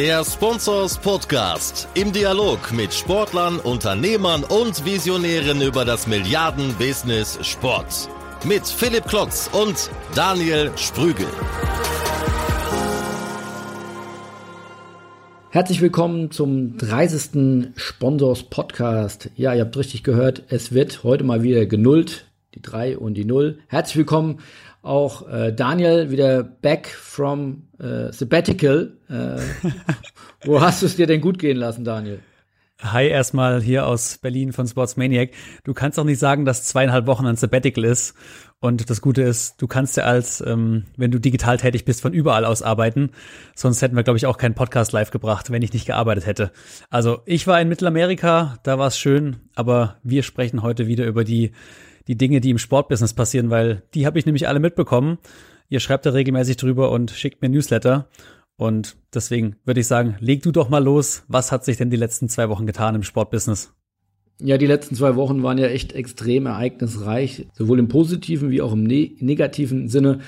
Der Sponsors Podcast im Dialog mit Sportlern, Unternehmern und Visionären über das Milliarden-Business Sport. Mit Philipp Klotz und Daniel Sprügel. Herzlich willkommen zum 30. Sponsors Podcast. Ja, ihr habt richtig gehört, es wird heute mal wieder genullt, die 3 und die 0. Herzlich willkommen auch äh, Daniel wieder back from äh, sabbatical. Äh, wo hast du es dir denn gut gehen lassen, Daniel? Hi, erstmal hier aus Berlin von Sportsmaniac. Du kannst doch nicht sagen, dass zweieinhalb Wochen ein Sabbatical ist. Und das Gute ist, du kannst ja als, ähm, wenn du digital tätig bist, von überall aus arbeiten. Sonst hätten wir, glaube ich, auch keinen Podcast live gebracht, wenn ich nicht gearbeitet hätte. Also ich war in Mittelamerika, da war es schön, aber wir sprechen heute wieder über die die Dinge, die im Sportbusiness passieren, weil die habe ich nämlich alle mitbekommen. Ihr schreibt da regelmäßig drüber und schickt mir Newsletter. Und deswegen würde ich sagen, leg du doch mal los. Was hat sich denn die letzten zwei Wochen getan im Sportbusiness? Ja, die letzten zwei Wochen waren ja echt extrem ereignisreich, sowohl im positiven wie auch im ne negativen Sinne.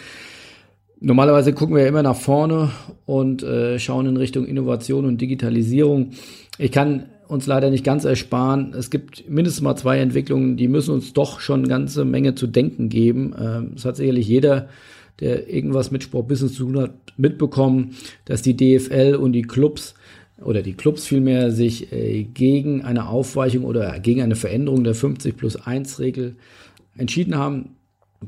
Normalerweise gucken wir ja immer nach vorne und äh, schauen in Richtung Innovation und Digitalisierung. Ich kann uns leider nicht ganz ersparen. Es gibt mindestens mal zwei Entwicklungen, die müssen uns doch schon eine ganze Menge zu denken geben. Ähm, es hat sicherlich jeder, der irgendwas mit Sportbusiness zu tun hat, mitbekommen, dass die DFL und die Clubs oder die Clubs vielmehr sich äh, gegen eine Aufweichung oder gegen eine Veränderung der 50 plus 1 Regel entschieden haben.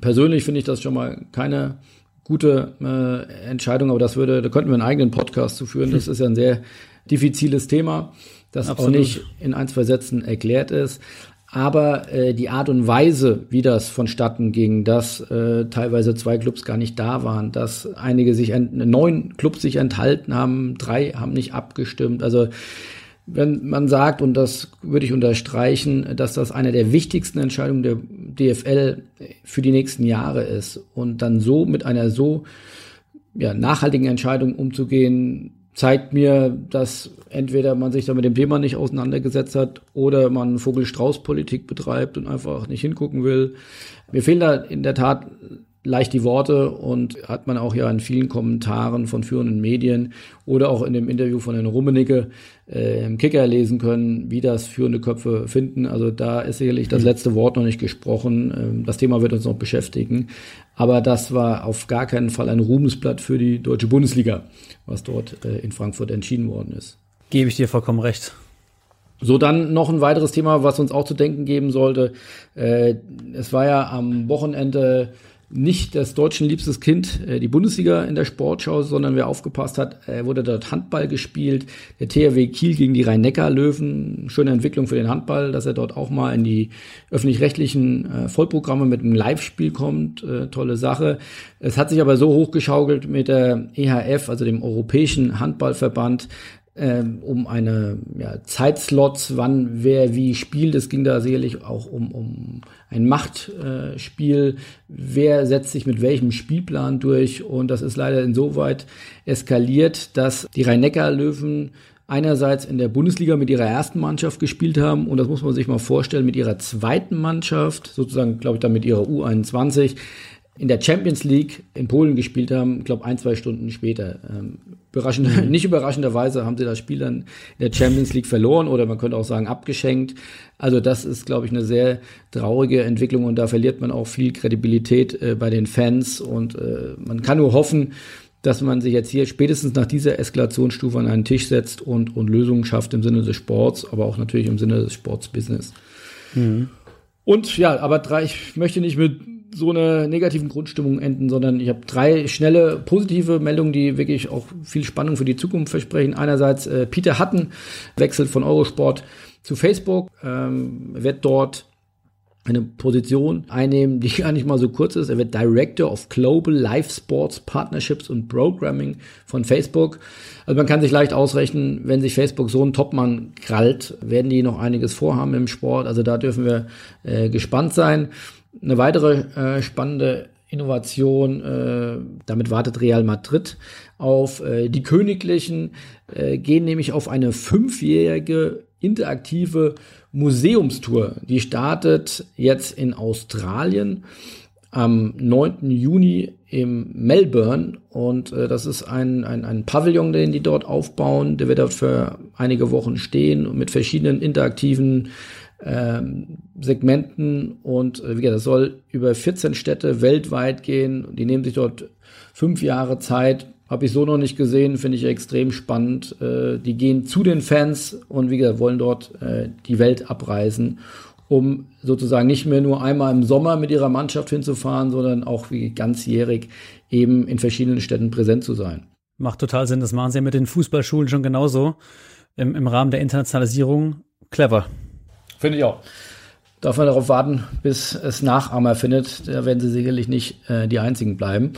Persönlich finde ich das schon mal keine gute äh, Entscheidung, aber das würde, da könnten wir einen eigenen Podcast zu führen. Das ist ja ein sehr diffiziles Thema das Absolut. auch nicht in ein, zwei Sätzen erklärt ist. Aber äh, die Art und Weise, wie das vonstatten ging, dass äh, teilweise zwei Clubs gar nicht da waren, dass einige sich, neun Clubs sich enthalten haben, drei haben nicht abgestimmt. Also wenn man sagt, und das würde ich unterstreichen, dass das eine der wichtigsten Entscheidungen der DFL für die nächsten Jahre ist und dann so mit einer so ja, nachhaltigen Entscheidung umzugehen, zeigt mir, dass entweder man sich da mit dem Thema nicht auseinandergesetzt hat oder man Vogel-Strauß-Politik betreibt und einfach nicht hingucken will. Mir fehlen da in der Tat leicht die Worte und hat man auch ja in vielen Kommentaren von führenden Medien oder auch in dem Interview von Herrn Rummenigge äh, im Kicker lesen können, wie das führende Köpfe finden. Also da ist sicherlich das mhm. letzte Wort noch nicht gesprochen. Ähm, das Thema wird uns noch beschäftigen. Aber das war auf gar keinen Fall ein Ruhmesblatt für die deutsche Bundesliga, was dort äh, in Frankfurt entschieden worden ist. Gebe ich dir vollkommen recht. So, dann noch ein weiteres Thema, was uns auch zu denken geben sollte. Äh, es war ja am Wochenende nicht das deutschen liebstes Kind, äh, die Bundesliga in der Sportschau, sondern wer aufgepasst hat, äh, wurde dort Handball gespielt. Der THW Kiel gegen die Rhein-Neckar-Löwen. Schöne Entwicklung für den Handball, dass er dort auch mal in die öffentlich-rechtlichen äh, Vollprogramme mit einem Live-Spiel kommt. Äh, tolle Sache. Es hat sich aber so hochgeschaukelt mit der EHF, also dem Europäischen Handballverband, ähm, um eine ja, Zeitslots, wann wer wie spielt. Es ging da sicherlich auch um, um ein Machtspiel. Äh, wer setzt sich mit welchem Spielplan durch? Und das ist leider insoweit eskaliert, dass die Rhein-Neckar-Löwen einerseits in der Bundesliga mit ihrer ersten Mannschaft gespielt haben und das muss man sich mal vorstellen mit ihrer zweiten Mannschaft, sozusagen glaube ich dann mit ihrer U21 in der Champions League in Polen gespielt haben, glaube ein, zwei Stunden später. Ähm, überraschend, mhm. nicht überraschenderweise haben sie das Spiel dann in der Champions League verloren oder man könnte auch sagen abgeschenkt. Also das ist, glaube ich, eine sehr traurige Entwicklung und da verliert man auch viel Kredibilität äh, bei den Fans und äh, man kann nur hoffen, dass man sich jetzt hier spätestens nach dieser Eskalationsstufe an einen Tisch setzt und, und Lösungen schafft im Sinne des Sports, aber auch natürlich im Sinne des Sportsbusiness. Mhm. Und ja, aber drei, ich möchte nicht mit so einer negativen Grundstimmung enden, sondern ich habe drei schnelle positive Meldungen, die wirklich auch viel Spannung für die Zukunft versprechen. Einerseits äh, Peter Hatten wechselt von Eurosport zu Facebook, ähm, wird dort eine Position einnehmen, die gar nicht mal so kurz ist. Er wird Director of Global Live Sports Partnerships und Programming von Facebook. Also man kann sich leicht ausrechnen, wenn sich Facebook so einen Topmann krallt, werden die noch einiges vorhaben im Sport. Also da dürfen wir äh, gespannt sein. Eine weitere äh, spannende Innovation, äh, damit wartet Real Madrid auf. Äh, die Königlichen äh, gehen nämlich auf eine fünfjährige interaktive Museumstour. Die startet jetzt in Australien. am 9. Juni im Melbourne und äh, das ist ein, ein, ein Pavillon, den die dort aufbauen. Der wird dort für einige Wochen stehen und mit verschiedenen interaktiven ähm, Segmenten und äh, wie gesagt, das soll über 14 Städte weltweit gehen. Die nehmen sich dort fünf Jahre Zeit. Habe ich so noch nicht gesehen, finde ich extrem spannend. Äh, die gehen zu den Fans und wie gesagt, wollen dort äh, die Welt abreisen, um sozusagen nicht mehr nur einmal im Sommer mit ihrer Mannschaft hinzufahren, sondern auch wie ganzjährig eben in verschiedenen Städten präsent zu sein. Macht total Sinn. Das machen sie ja mit den Fußballschulen schon genauso im, im Rahmen der Internationalisierung. Clever. Finde ich auch. Darf man darauf warten, bis es Nachahmer findet. Da werden sie sicherlich nicht äh, die einzigen bleiben.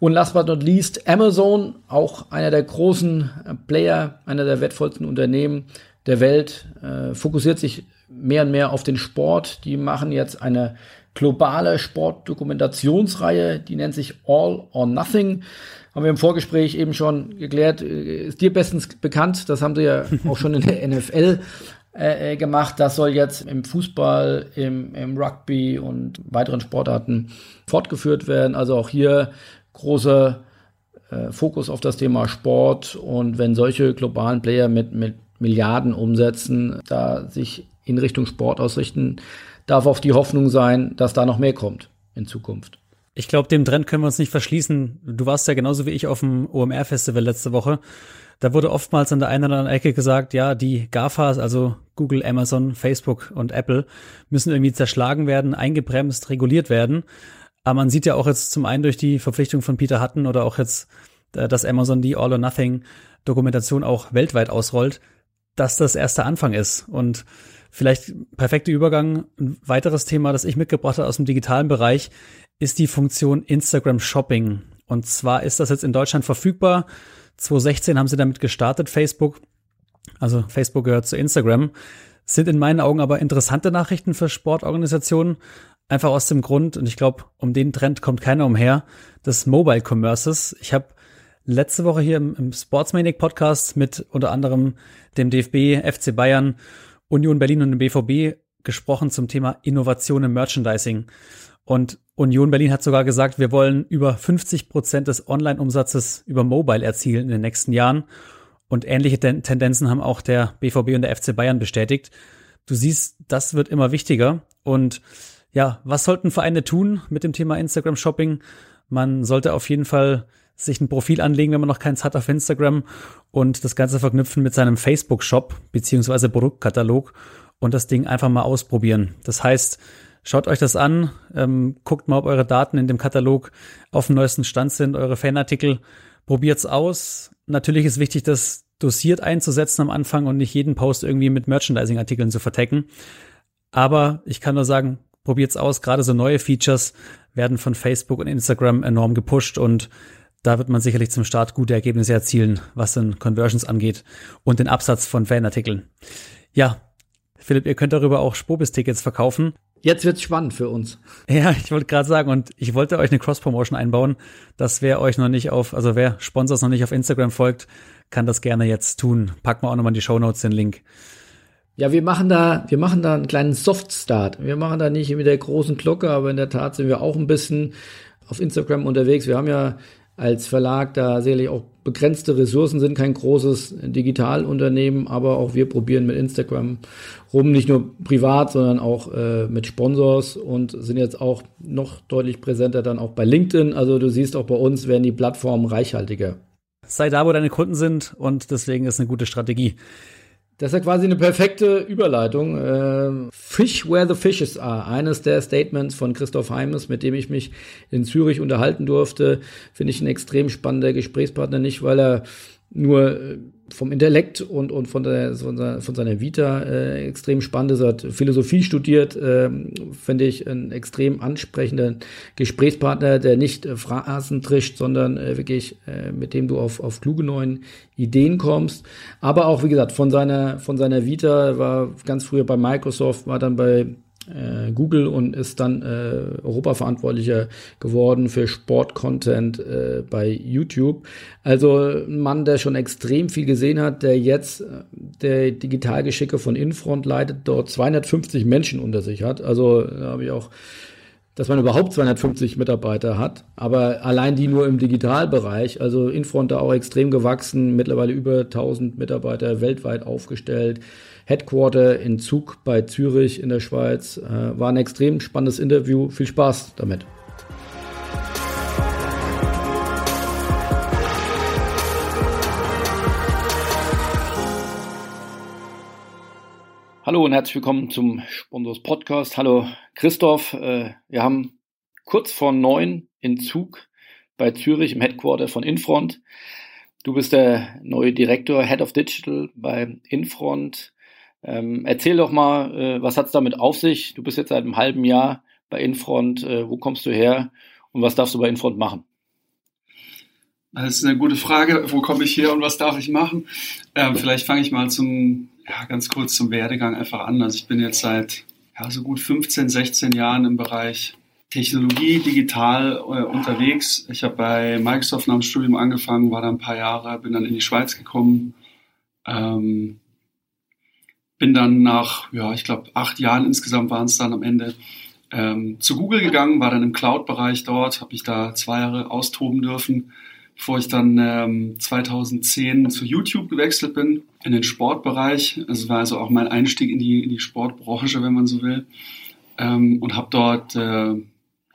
Und last but not least, Amazon, auch einer der großen äh, Player, einer der wertvollsten Unternehmen der Welt, äh, fokussiert sich mehr und mehr auf den Sport. Die machen jetzt eine globale Sportdokumentationsreihe, die nennt sich All or Nothing. Haben wir im Vorgespräch eben schon geklärt, äh, ist dir bestens bekannt. Das haben sie ja auch schon in der NFL äh, äh, gemacht. Das soll jetzt im Fußball, im, im Rugby und weiteren Sportarten fortgeführt werden. Also auch hier großer äh, Fokus auf das Thema Sport. Und wenn solche globalen Player mit, mit Milliarden umsetzen, da sich in Richtung Sport ausrichten, darf auch die Hoffnung sein, dass da noch mehr kommt in Zukunft. Ich glaube, dem Trend können wir uns nicht verschließen. Du warst ja genauso wie ich auf dem OMR-Festival letzte Woche. Da wurde oftmals an der einen oder anderen Ecke gesagt, ja, die GAFAs, also Google, Amazon, Facebook und Apple, müssen irgendwie zerschlagen werden, eingebremst, reguliert werden. Aber man sieht ja auch jetzt zum einen durch die Verpflichtung von Peter Hutton oder auch jetzt, äh, dass Amazon die All or Nothing Dokumentation auch weltweit ausrollt, dass das erst der Anfang ist. Und vielleicht perfekter Übergang. Ein weiteres Thema, das ich mitgebracht habe aus dem digitalen Bereich, ist die Funktion Instagram Shopping. Und zwar ist das jetzt in Deutschland verfügbar. 2016 haben sie damit gestartet, Facebook. Also Facebook gehört zu Instagram. Sind in meinen Augen aber interessante Nachrichten für Sportorganisationen. Einfach aus dem Grund, und ich glaube, um den Trend kommt keiner umher, des Mobile Commerces. Ich habe letzte Woche hier im, Sportsmaniac Podcast mit unter anderem dem DFB, FC Bayern, Union Berlin und dem BVB gesprochen zum Thema Innovation im Merchandising. Und Union Berlin hat sogar gesagt, wir wollen über 50 Prozent des Online-Umsatzes über Mobile erzielen in den nächsten Jahren. Und ähnliche Tendenzen haben auch der BVB und der FC Bayern bestätigt. Du siehst, das wird immer wichtiger. Und ja, was sollten Vereine tun mit dem Thema Instagram Shopping? Man sollte auf jeden Fall sich ein Profil anlegen, wenn man noch keins hat auf Instagram und das Ganze verknüpfen mit seinem Facebook Shop beziehungsweise Produktkatalog und das Ding einfach mal ausprobieren. Das heißt, Schaut euch das an, ähm, guckt mal, ob eure Daten in dem Katalog auf dem neuesten Stand sind, eure Fanartikel. Probiert's aus. Natürlich ist wichtig, das dosiert einzusetzen am Anfang und nicht jeden Post irgendwie mit Merchandising-Artikeln zu vertecken. Aber ich kann nur sagen, probiert's aus. Gerade so neue Features werden von Facebook und Instagram enorm gepusht und da wird man sicherlich zum Start gute Ergebnisse erzielen, was den Conversions angeht und den Absatz von Fanartikeln. Ja, Philipp, ihr könnt darüber auch Spobis-Tickets verkaufen. Jetzt wird's spannend für uns. Ja, ich wollte gerade sagen, und ich wollte euch eine Cross-Promotion einbauen, dass wer euch noch nicht auf, also wer Sponsors noch nicht auf Instagram folgt, kann das gerne jetzt tun. Packen wir auch nochmal in die Show Notes den Link. Ja, wir machen da, wir machen da einen kleinen Soft-Start. Wir machen da nicht mit der großen Glocke, aber in der Tat sind wir auch ein bisschen auf Instagram unterwegs. Wir haben ja als Verlag da sicherlich auch begrenzte Ressourcen sind, kein großes Digitalunternehmen, aber auch wir probieren mit Instagram rum, nicht nur privat, sondern auch äh, mit Sponsors und sind jetzt auch noch deutlich präsenter dann auch bei LinkedIn. Also du siehst auch bei uns werden die Plattformen reichhaltiger. Sei da, wo deine Kunden sind und deswegen ist eine gute Strategie. Das ist ja quasi eine perfekte Überleitung. Äh, Fish where the fishes are. Eines der Statements von Christoph Heimes, mit dem ich mich in Zürich unterhalten durfte, finde ich ein extrem spannender Gesprächspartner. Nicht, weil er nur äh, vom Intellekt und, und von, der, von, seiner, von seiner Vita äh, extrem spannend ist. Er hat Philosophie studiert, äh, finde ich ein extrem ansprechender Gesprächspartner, der nicht äh, Phrasen trischt, sondern äh, wirklich äh, mit dem du auf, auf kluge neuen Ideen kommst. Aber auch, wie gesagt, von seiner, von seiner Vita, war ganz früher bei Microsoft, war dann bei äh, Google und ist dann äh, Europaverantwortlicher geworden für Sportcontent äh, bei YouTube. Also ein Mann, der schon extrem viel gesehen hat, der jetzt äh, der Digitalgeschicke von Infront leitet, dort 250 Menschen unter sich hat. Also da habe ich auch dass man überhaupt 250 Mitarbeiter hat, aber allein die nur im Digitalbereich, also Infront da auch extrem gewachsen, mittlerweile über 1000 Mitarbeiter weltweit aufgestellt. Headquarter in Zug bei Zürich in der Schweiz. Äh, war ein extrem spannendes Interview. Viel Spaß damit. Hallo und herzlich willkommen zum Sponsors Podcast. Hallo Christoph. Äh, wir haben kurz vor neun in Zug bei Zürich im Headquarter von Infront. Du bist der neue Direktor, Head of Digital bei Infront. Ähm, erzähl doch mal, äh, was hat es damit auf sich? Du bist jetzt seit einem halben Jahr bei Infront. Äh, wo kommst du her und was darfst du bei Infront machen? Das ist eine gute Frage. Wo komme ich her und was darf ich machen? Ähm, vielleicht fange ich mal zum ja, ganz kurz zum Werdegang einfach an. Also ich bin jetzt seit ja, so gut 15, 16 Jahren im Bereich Technologie, digital äh, unterwegs. Ich habe bei Microsoft nach dem Studium angefangen, war da ein paar Jahre, bin dann in die Schweiz gekommen, ähm, bin dann nach, ja, ich glaube, acht Jahren insgesamt waren es dann am Ende, ähm, zu Google gegangen, war dann im Cloud-Bereich dort, habe mich da zwei Jahre austoben dürfen bevor ich dann ähm, 2010 zu YouTube gewechselt bin, in den Sportbereich. Das war also auch mein Einstieg in die, in die Sportbranche, wenn man so will. Ähm, und habe dort äh,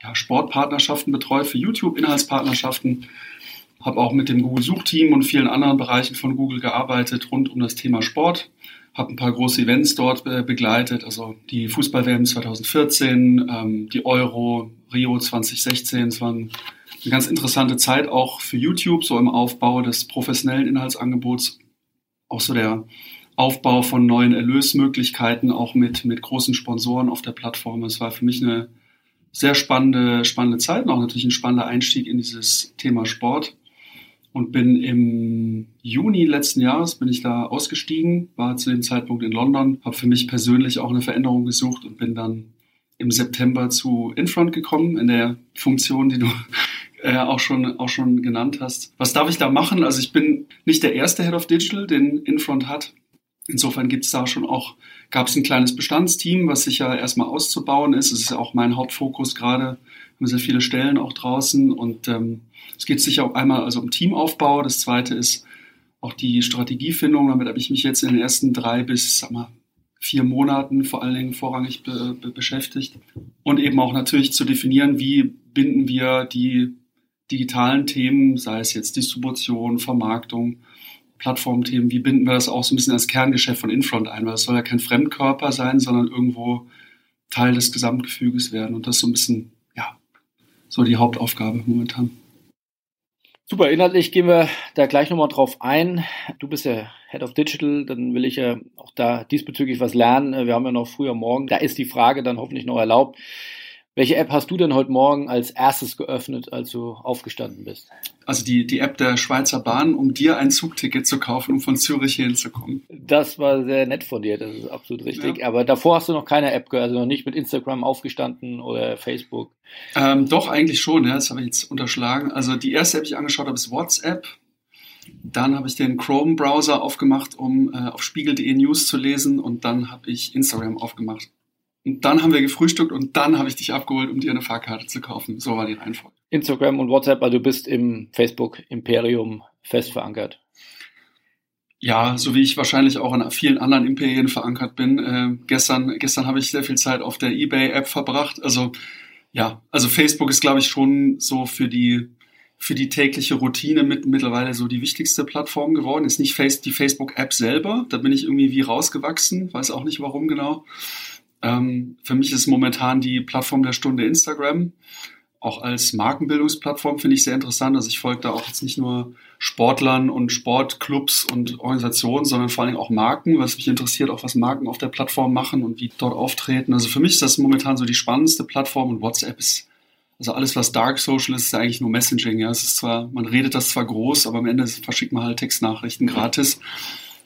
ja, Sportpartnerschaften betreut für YouTube, Inhaltspartnerschaften. Habe auch mit dem Google-Suchteam und vielen anderen Bereichen von Google gearbeitet rund um das Thema Sport. Habe ein paar große Events dort äh, begleitet, also die Fußball-WM 2014, ähm, die Euro, Rio 2016. Es waren eine ganz interessante Zeit auch für YouTube, so im Aufbau des professionellen Inhaltsangebots, auch so der Aufbau von neuen Erlösmöglichkeiten, auch mit, mit großen Sponsoren auf der Plattform. Es war für mich eine sehr spannende, spannende Zeit und auch natürlich ein spannender Einstieg in dieses Thema Sport. Und bin im Juni letzten Jahres bin ich da ausgestiegen, war zu dem Zeitpunkt in London, habe für mich persönlich auch eine Veränderung gesucht und bin dann im September zu Infront gekommen, in der Funktion, die du äh, auch, schon, auch schon genannt hast. Was darf ich da machen? Also ich bin nicht der erste Head of Digital, den Infront hat. Insofern gibt es da schon auch, gab es ein kleines Bestandsteam, was sicher erstmal auszubauen ist. Es ist ja auch mein Hauptfokus gerade. Wir haben sehr viele Stellen auch draußen und ähm, es geht sicher auch einmal also um Teamaufbau. Das zweite ist auch die Strategiefindung. Damit habe ich mich jetzt in den ersten drei bis sag mal, vier Monaten vor allen Dingen vorrangig be be beschäftigt. Und eben auch natürlich zu definieren, wie binden wir die digitalen Themen, sei es jetzt Distribution, Vermarktung, Plattformthemen, wie binden wir das auch so ein bisschen als Kerngeschäft von Infront ein? Weil es soll ja kein Fremdkörper sein, sondern irgendwo Teil des Gesamtgefüges werden. Und das ist so ein bisschen, ja, so die Hauptaufgabe momentan. Super, inhaltlich gehen wir da gleich nochmal drauf ein. Du bist ja Head of Digital, dann will ich ja auch da diesbezüglich was lernen. Wir haben ja noch früher morgen, da ist die Frage dann hoffentlich noch erlaubt. Welche App hast du denn heute Morgen als erstes geöffnet, als du aufgestanden bist? Also die, die App der Schweizer Bahn, um dir ein Zugticket zu kaufen, um von Zürich hier hinzukommen. Das war sehr nett von dir, das ist absolut richtig. Ja. Aber davor hast du noch keine App gehört, also noch nicht mit Instagram aufgestanden oder Facebook? Ähm, doch, eigentlich schon, ja, das habe ich jetzt unterschlagen. Also die erste App, die ich angeschaut habe, ist WhatsApp. Dann habe ich den Chrome-Browser aufgemacht, um äh, auf spiegel.de News zu lesen und dann habe ich Instagram aufgemacht. Und dann haben wir gefrühstückt und dann habe ich dich abgeholt, um dir eine Fahrkarte zu kaufen. So war die Reihenfolge. Instagram und WhatsApp, also du bist im Facebook-Imperium fest verankert. Ja, so wie ich wahrscheinlich auch in vielen anderen Imperien verankert bin. Äh, gestern, gestern habe ich sehr viel Zeit auf der eBay-App verbracht. Also ja, also Facebook ist, glaube ich, schon so für die für die tägliche Routine mit, mittlerweile so die wichtigste Plattform geworden. Ist nicht face, die Facebook-App selber. Da bin ich irgendwie wie rausgewachsen, weiß auch nicht warum genau. Ähm, für mich ist momentan die Plattform der Stunde Instagram. Auch als Markenbildungsplattform finde ich sehr interessant. Also ich folge da auch jetzt nicht nur Sportlern und Sportclubs und Organisationen, sondern vor allem auch Marken, was mich interessiert, auch was Marken auf der Plattform machen und wie dort auftreten. Also für mich ist das momentan so die spannendste Plattform und WhatsApp ist, also alles, was Dark Social ist, ist eigentlich nur Messaging. Ja, es ist zwar, man redet das zwar groß, aber am Ende verschickt man halt Textnachrichten gratis.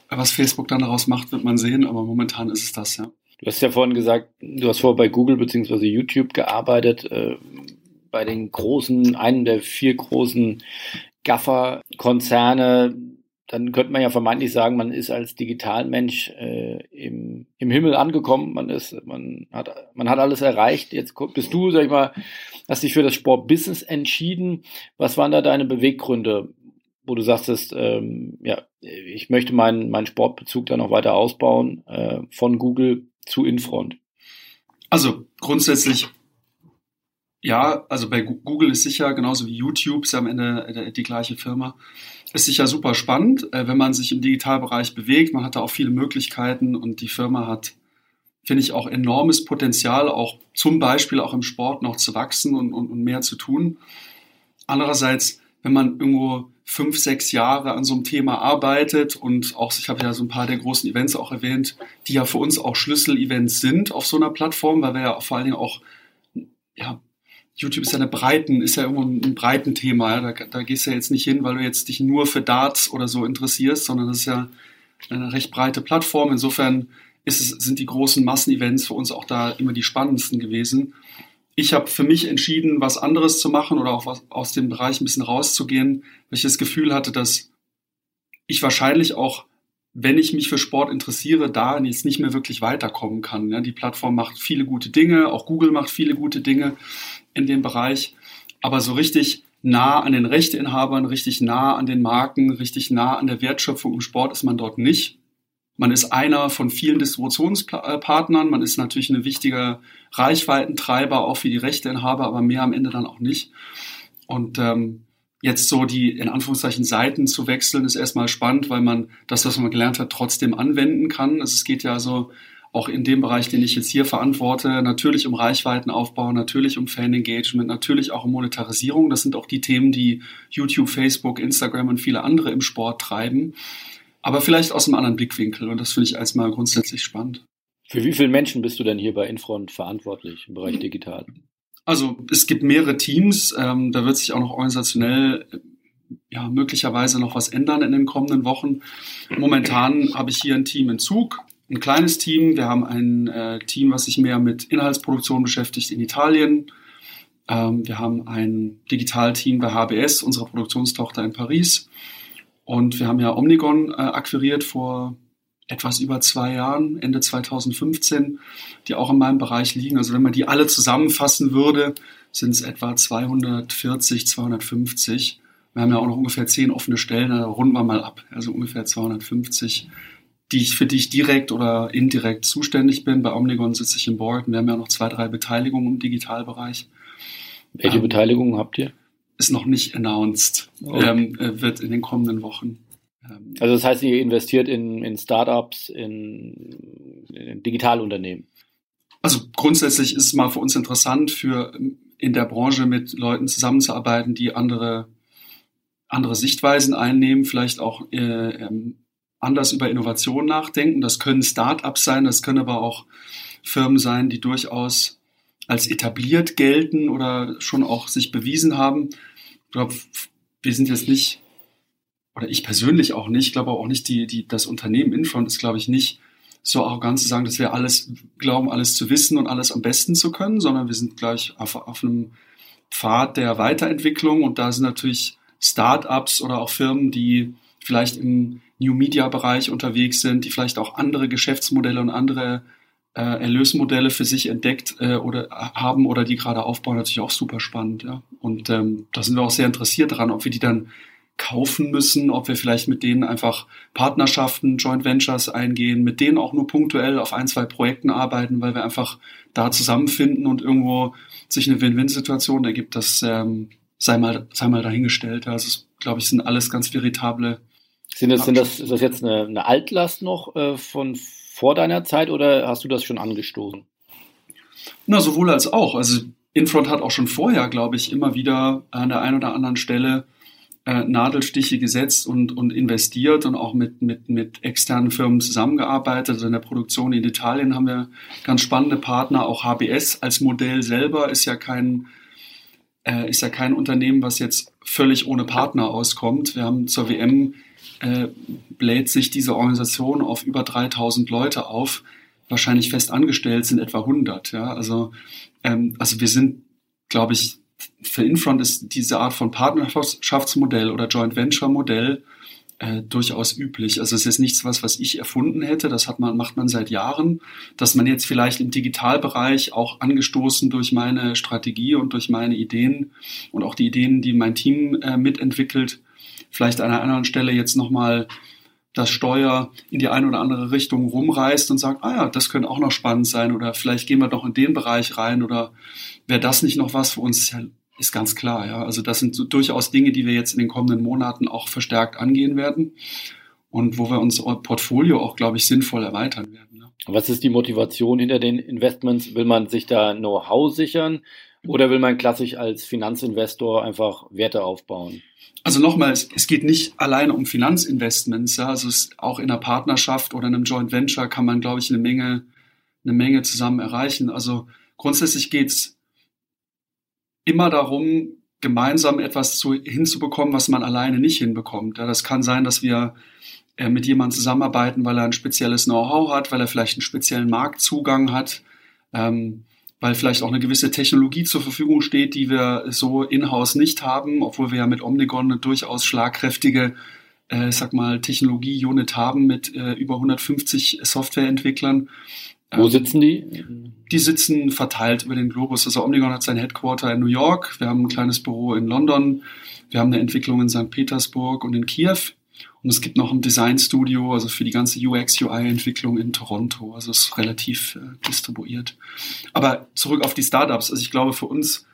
Was Facebook dann daraus macht, wird man sehen, aber momentan ist es das, ja. Du hast ja vorhin gesagt, du hast vorher bei Google bzw. YouTube gearbeitet, äh, bei den großen, einem der vier großen Gaffer-Konzerne. dann könnte man ja vermeintlich sagen, man ist als Digitalmensch äh, im, im Himmel angekommen, man ist, man hat, man hat alles erreicht. Jetzt bist du, sag ich mal, hast dich für das Sportbusiness entschieden. Was waren da deine Beweggründe, wo du sagtest, ähm, ja, ich möchte meinen, meinen Sportbezug da noch weiter ausbauen, äh, von Google zu Infront? Also grundsätzlich ja, also bei Google ist sicher, genauso wie YouTube, ist ja am Ende die gleiche Firma, ist sicher super spannend, äh, wenn man sich im Digitalbereich bewegt. Man hat da auch viele Möglichkeiten und die Firma hat, finde ich, auch enormes Potenzial, auch zum Beispiel auch im Sport noch zu wachsen und, und, und mehr zu tun. Andererseits, wenn man irgendwo fünf, sechs Jahre an so einem Thema arbeitet und auch, ich habe ja so ein paar der großen Events auch erwähnt, die ja für uns auch Schlüssel-Events sind auf so einer Plattform, weil wir ja vor allen Dingen auch ja, YouTube ist ja eine breiten, ist ja irgendwo ein breiten Thema. Ja? Da, da gehst du ja jetzt nicht hin, weil du jetzt dich nur für Darts oder so interessierst, sondern das ist ja eine recht breite Plattform. Insofern es, sind die großen Massenevents für uns auch da immer die spannendsten gewesen. Ich habe für mich entschieden, was anderes zu machen oder auch was, aus dem Bereich ein bisschen rauszugehen, weil ich das Gefühl hatte, dass ich wahrscheinlich auch, wenn ich mich für Sport interessiere, da jetzt nicht mehr wirklich weiterkommen kann. Ja, die Plattform macht viele gute Dinge, auch Google macht viele gute Dinge in dem Bereich, aber so richtig nah an den Rechteinhabern, richtig nah an den Marken, richtig nah an der Wertschöpfung im Sport ist man dort nicht. Man ist einer von vielen Distributionspartnern, man ist natürlich ein wichtiger Reichweitentreiber auch für die Rechteinhaber, aber mehr am Ende dann auch nicht. Und ähm, jetzt so die in Anführungszeichen Seiten zu wechseln, ist erstmal spannend, weil man das, was man gelernt hat, trotzdem anwenden kann. Also es geht ja so auch in dem Bereich, den ich jetzt hier verantworte, natürlich um Reichweitenaufbau, natürlich um Fan-Engagement, natürlich auch um Monetarisierung. Das sind auch die Themen, die YouTube, Facebook, Instagram und viele andere im Sport treiben. Aber vielleicht aus einem anderen Blickwinkel. Und das finde ich erstmal grundsätzlich spannend. Für wie viele Menschen bist du denn hier bei Infront verantwortlich im Bereich digital? Also es gibt mehrere Teams. Ähm, da wird sich auch noch organisationell ja, möglicherweise noch was ändern in den kommenden Wochen. Momentan habe ich hier ein Team in Zug ein kleines Team. Wir haben ein äh, Team, was sich mehr mit Inhaltsproduktion beschäftigt in Italien. Ähm, wir haben ein Digitalteam bei HBS, unserer Produktionstochter in Paris. Und wir haben ja Omnigon äh, akquiriert vor etwas über zwei Jahren, Ende 2015, die auch in meinem Bereich liegen. Also wenn man die alle zusammenfassen würde, sind es etwa 240, 250. Wir haben ja auch noch ungefähr zehn offene Stellen, da runden wir mal ab. Also ungefähr 250 die ich, für die ich direkt oder indirekt zuständig bin. Bei Omnigon sitze ich im Board. Wir haben ja noch zwei, drei Beteiligungen im Digitalbereich. Welche ähm, Beteiligungen habt ihr? Ist noch nicht announced. Okay. Ähm, äh, wird in den kommenden Wochen. Ähm, also das heißt, ihr investiert in, in Startups, in, in Digitalunternehmen? Also grundsätzlich ist es mal für uns interessant, für in der Branche mit Leuten zusammenzuarbeiten, die andere andere Sichtweisen einnehmen, vielleicht auch äh, ähm, anders über Innovation nachdenken. Das können Start-ups sein, das können aber auch Firmen sein, die durchaus als etabliert gelten oder schon auch sich bewiesen haben. Ich glaube, wir sind jetzt nicht, oder ich persönlich auch nicht, glaube auch nicht, die, die, das Unternehmen Infront ist, glaube ich, nicht so arrogant zu sagen, dass wir alles glauben, alles zu wissen und alles am besten zu können, sondern wir sind gleich auf, auf einem Pfad der Weiterentwicklung. Und da sind natürlich Start-ups oder auch Firmen, die vielleicht im New Media Bereich unterwegs sind, die vielleicht auch andere Geschäftsmodelle und andere Erlösmodelle für sich entdeckt äh, oder haben oder die gerade aufbauen, natürlich auch super spannend. Ja. Und ähm, da sind wir auch sehr interessiert daran, ob wir die dann kaufen müssen, ob wir vielleicht mit denen einfach Partnerschaften, Joint Ventures eingehen, mit denen auch nur punktuell auf ein, zwei Projekten arbeiten, weil wir einfach da zusammenfinden und irgendwo sich eine Win-Win-Situation ergibt. Das ähm, sei mal sei mal dahingestellt. Also es, glaube ich, sind alles ganz veritable sind das, sind das, ist das jetzt eine, eine Altlast noch äh, von vor deiner Zeit oder hast du das schon angestoßen? Na, sowohl als auch. Also Infront hat auch schon vorher, glaube ich, immer wieder an der einen oder anderen Stelle äh, Nadelstiche gesetzt und, und investiert und auch mit, mit, mit externen Firmen zusammengearbeitet. Also in der Produktion in Italien haben wir ganz spannende Partner. Auch HBS als Modell selber ist ja kein, äh, ist ja kein Unternehmen, was jetzt völlig ohne Partner auskommt. Wir haben zur WM äh, bläht sich diese Organisation auf über 3000 Leute auf. Wahrscheinlich fest angestellt sind etwa 100. Ja? Also, ähm, also wir sind, glaube ich, für Infront ist diese Art von Partnerschaftsmodell oder Joint Venture Modell äh, durchaus üblich. Also es ist nichts, was, was ich erfunden hätte. Das hat man, macht man seit Jahren. Dass man jetzt vielleicht im Digitalbereich auch angestoßen durch meine Strategie und durch meine Ideen und auch die Ideen, die mein Team äh, mitentwickelt, vielleicht an einer anderen Stelle jetzt nochmal das Steuer in die eine oder andere Richtung rumreißt und sagt, ah ja, das könnte auch noch spannend sein oder vielleicht gehen wir doch in den Bereich rein oder wäre das nicht noch was für uns? ist ganz klar, ja. Also das sind so durchaus Dinge, die wir jetzt in den kommenden Monaten auch verstärkt angehen werden und wo wir unser Portfolio auch, glaube ich, sinnvoll erweitern werden. Ja. Was ist die Motivation hinter den Investments? Will man sich da Know-how sichern oder will man klassisch als Finanzinvestor einfach Werte aufbauen? Also nochmal, es, es geht nicht allein um Finanzinvestments. Ja. Also es, auch in einer Partnerschaft oder einem Joint Venture kann man, glaube ich, eine Menge, eine Menge zusammen erreichen. Also grundsätzlich geht's immer darum, gemeinsam etwas zu, hinzubekommen, was man alleine nicht hinbekommt. Ja, das kann sein, dass wir äh, mit jemandem zusammenarbeiten, weil er ein spezielles Know-how hat, weil er vielleicht einen speziellen Marktzugang hat, ähm, weil vielleicht auch eine gewisse Technologie zur Verfügung steht, die wir so in-house nicht haben, obwohl wir ja mit Omnigon eine durchaus schlagkräftige, äh, sag mal, Technologie-Unit haben mit äh, über 150 Softwareentwicklern. Wo ähm, sitzen die? Die sitzen verteilt über den Globus. Also Omnigon hat sein Headquarter in New York. Wir haben ein kleines Büro in London. Wir haben eine Entwicklung in St. Petersburg und in Kiew. Und es gibt noch ein Designstudio, also für die ganze UX-UI-Entwicklung in Toronto. Also es ist relativ äh, distribuiert. Aber zurück auf die Startups. Also ich glaube, für uns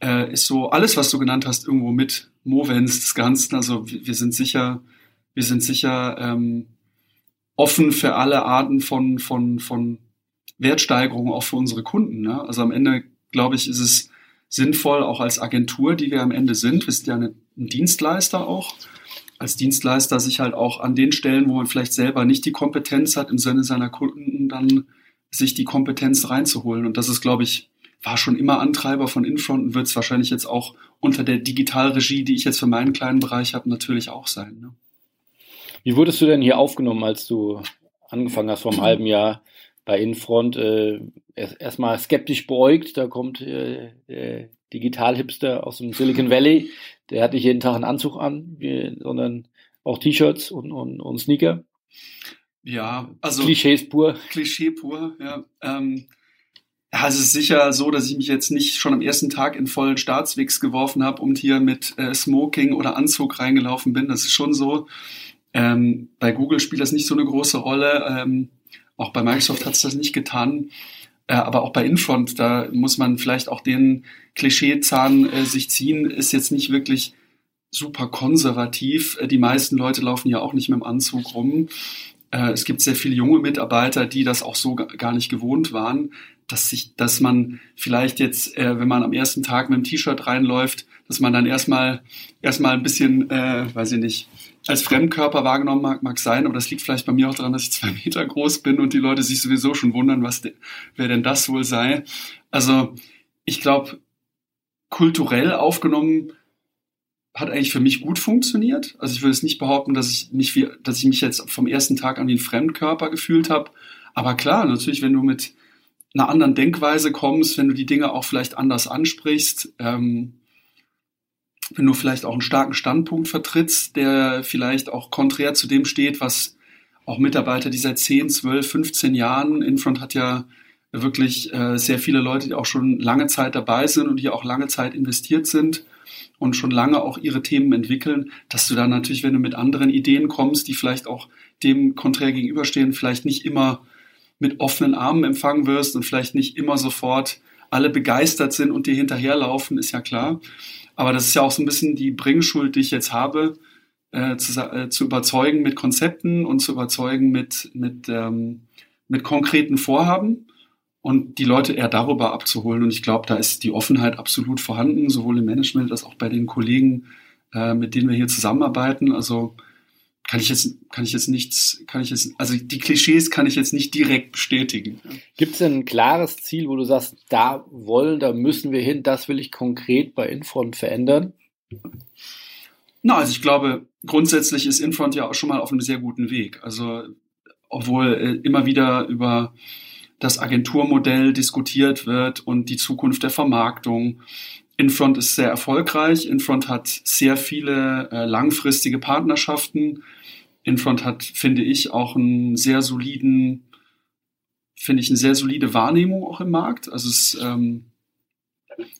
äh, ist so alles, was du genannt hast, irgendwo mit Movens des Ganzen. Also wir, wir sind sicher, wir sind sicher ähm, offen für alle Arten von, von, von Wertsteigerung auch für unsere Kunden. Ne? Also am Ende, glaube ich, ist es sinnvoll, auch als Agentur, die wir am Ende sind, wir sind ja eine, ein Dienstleister auch, als Dienstleister sich halt auch an den Stellen, wo man vielleicht selber nicht die Kompetenz hat, im Sinne seiner Kunden dann sich die Kompetenz reinzuholen. Und das ist, glaube ich, war schon immer Antreiber von Infront und wird es wahrscheinlich jetzt auch unter der Digitalregie, die ich jetzt für meinen kleinen Bereich habe, natürlich auch sein. Ne? Wie wurdest du denn hier aufgenommen, als du angefangen hast vor einem halben Jahr? bei Infront äh, erstmal skeptisch beäugt. Da kommt äh, der Digital-Hipster aus dem Silicon Valley. Der hat nicht jeden Tag einen Anzug an, sondern auch T-Shirts und, und, und Sneaker. Ja, also. Klischees pur. Klischee pur, ja. Ähm, ja, es ist sicher so, dass ich mich jetzt nicht schon am ersten Tag in vollen Staatswegs geworfen habe und hier mit äh, Smoking oder Anzug reingelaufen bin. Das ist schon so. Ähm, bei Google spielt das nicht so eine große Rolle. Ähm, auch bei Microsoft hat es das nicht getan. Äh, aber auch bei Infront, da muss man vielleicht auch den Klischeezahn äh, sich ziehen, ist jetzt nicht wirklich super konservativ. Äh, die meisten Leute laufen ja auch nicht mit dem Anzug rum. Äh, es gibt sehr viele junge Mitarbeiter, die das auch so gar nicht gewohnt waren, dass sich, dass man vielleicht jetzt, äh, wenn man am ersten Tag mit dem T-Shirt reinläuft, dass man dann erstmal erstmal ein bisschen, äh, weiß ich nicht, als Fremdkörper wahrgenommen mag, mag sein, aber das liegt vielleicht bei mir auch daran, dass ich zwei Meter groß bin und die Leute sich sowieso schon wundern, was de, wer denn das wohl sei. Also ich glaube, kulturell aufgenommen hat eigentlich für mich gut funktioniert. Also ich würde es nicht behaupten, dass ich mich wie, dass ich mich jetzt vom ersten Tag an wie ein Fremdkörper gefühlt habe. Aber klar, natürlich, wenn du mit einer anderen Denkweise kommst, wenn du die Dinge auch vielleicht anders ansprichst, ähm, wenn du vielleicht auch einen starken Standpunkt vertrittst, der vielleicht auch konträr zu dem steht, was auch Mitarbeiter, die seit 10, 12, 15 Jahren, Infront hat ja wirklich äh, sehr viele Leute, die auch schon lange Zeit dabei sind und die auch lange Zeit investiert sind und schon lange auch ihre Themen entwickeln, dass du dann natürlich, wenn du mit anderen Ideen kommst, die vielleicht auch dem konträr gegenüberstehen, vielleicht nicht immer mit offenen Armen empfangen wirst und vielleicht nicht immer sofort alle begeistert sind und dir hinterherlaufen, ist ja klar. Aber das ist ja auch so ein bisschen die Bringschuld, die ich jetzt habe, äh, zu, äh, zu überzeugen mit Konzepten und zu überzeugen mit, mit, ähm, mit konkreten Vorhaben und die Leute eher darüber abzuholen. Und ich glaube, da ist die Offenheit absolut vorhanden, sowohl im Management als auch bei den Kollegen, äh, mit denen wir hier zusammenarbeiten. Also kann ich jetzt, kann ich jetzt nichts, kann ich jetzt, also die Klischees kann ich jetzt nicht direkt bestätigen. Gibt es denn ein klares Ziel, wo du sagst, da wollen, da müssen wir hin, das will ich konkret bei Infront verändern? Na, also ich glaube, grundsätzlich ist Infront ja auch schon mal auf einem sehr guten Weg. Also, obwohl äh, immer wieder über das Agenturmodell diskutiert wird und die Zukunft der Vermarktung. Infront ist sehr erfolgreich. Infront hat sehr viele äh, langfristige Partnerschaften Infront hat, finde ich, auch einen sehr soliden, finde ich, eine sehr solide Wahrnehmung auch im Markt. Also es ähm,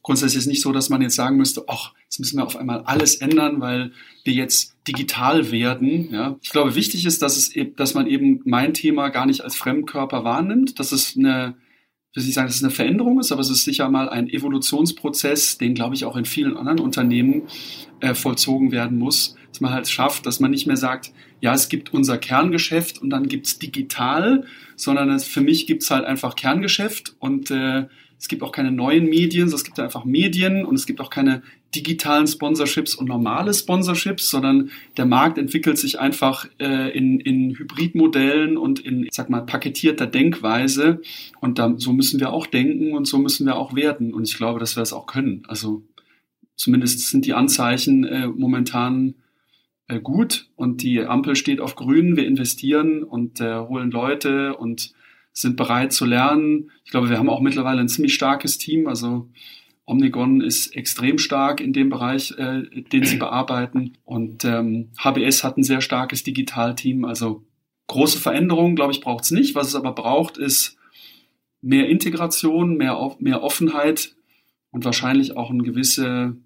grundsätzlich ist nicht so, dass man jetzt sagen müsste, ach, jetzt müssen wir auf einmal alles ändern, weil wir jetzt digital werden. Ja. Ich glaube, wichtig ist, dass es eben, dass man eben mein Thema gar nicht als Fremdkörper wahrnimmt, dass es eine will ich sagen, dass es eine Veränderung ist, aber es ist sicher mal ein Evolutionsprozess, den, glaube ich, auch in vielen anderen Unternehmen äh, vollzogen werden muss, dass man halt schafft, dass man nicht mehr sagt, ja, es gibt unser Kerngeschäft und dann gibt's digital, sondern es, für mich gibt's halt einfach Kerngeschäft und äh, es gibt auch keine neuen Medien, sondern es gibt einfach Medien und es gibt auch keine digitalen Sponsorships und normale Sponsorships, sondern der Markt entwickelt sich einfach äh, in, in Hybridmodellen und in, ich sag mal, paketierter Denkweise. Und da, so müssen wir auch denken und so müssen wir auch werden. Und ich glaube, dass wir das auch können. Also zumindest sind die Anzeichen äh, momentan äh, gut und die Ampel steht auf grün. Wir investieren und äh, holen Leute und sind bereit zu lernen. Ich glaube, wir haben auch mittlerweile ein ziemlich starkes Team. Also Omnigon ist extrem stark in dem Bereich, äh, den sie bearbeiten. Und ähm, HBS hat ein sehr starkes Digitalteam. Also große Veränderungen, glaube ich, braucht es nicht. Was es aber braucht, ist mehr Integration, mehr, mehr Offenheit und wahrscheinlich auch ein gewisse,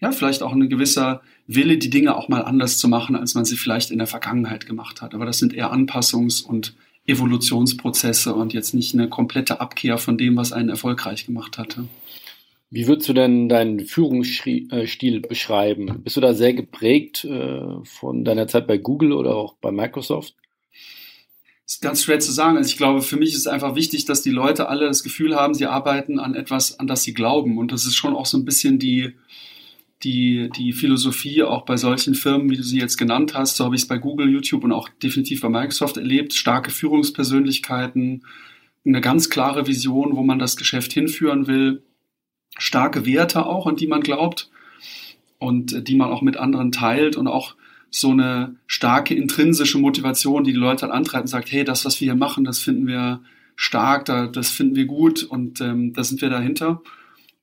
ja, vielleicht auch ein gewisser Wille, die Dinge auch mal anders zu machen, als man sie vielleicht in der Vergangenheit gemacht hat. Aber das sind eher Anpassungs- und Evolutionsprozesse und jetzt nicht eine komplette Abkehr von dem, was einen erfolgreich gemacht hatte. Wie würdest du denn deinen Führungsstil beschreiben? Bist du da sehr geprägt äh, von deiner Zeit bei Google oder auch bei Microsoft? Das ist ganz schwer zu sagen. Also ich glaube, für mich ist es einfach wichtig, dass die Leute alle das Gefühl haben, sie arbeiten an etwas, an das sie glauben. Und das ist schon auch so ein bisschen die, die, die Philosophie auch bei solchen Firmen, wie du sie jetzt genannt hast, so habe ich es bei Google, YouTube und auch definitiv bei Microsoft erlebt, starke Führungspersönlichkeiten, eine ganz klare Vision, wo man das Geschäft hinführen will, starke Werte auch, an die man glaubt und die man auch mit anderen teilt und auch so eine starke intrinsische Motivation, die die Leute dann antreibt und sagt, hey, das, was wir hier machen, das finden wir stark, das finden wir gut und ähm, da sind wir dahinter.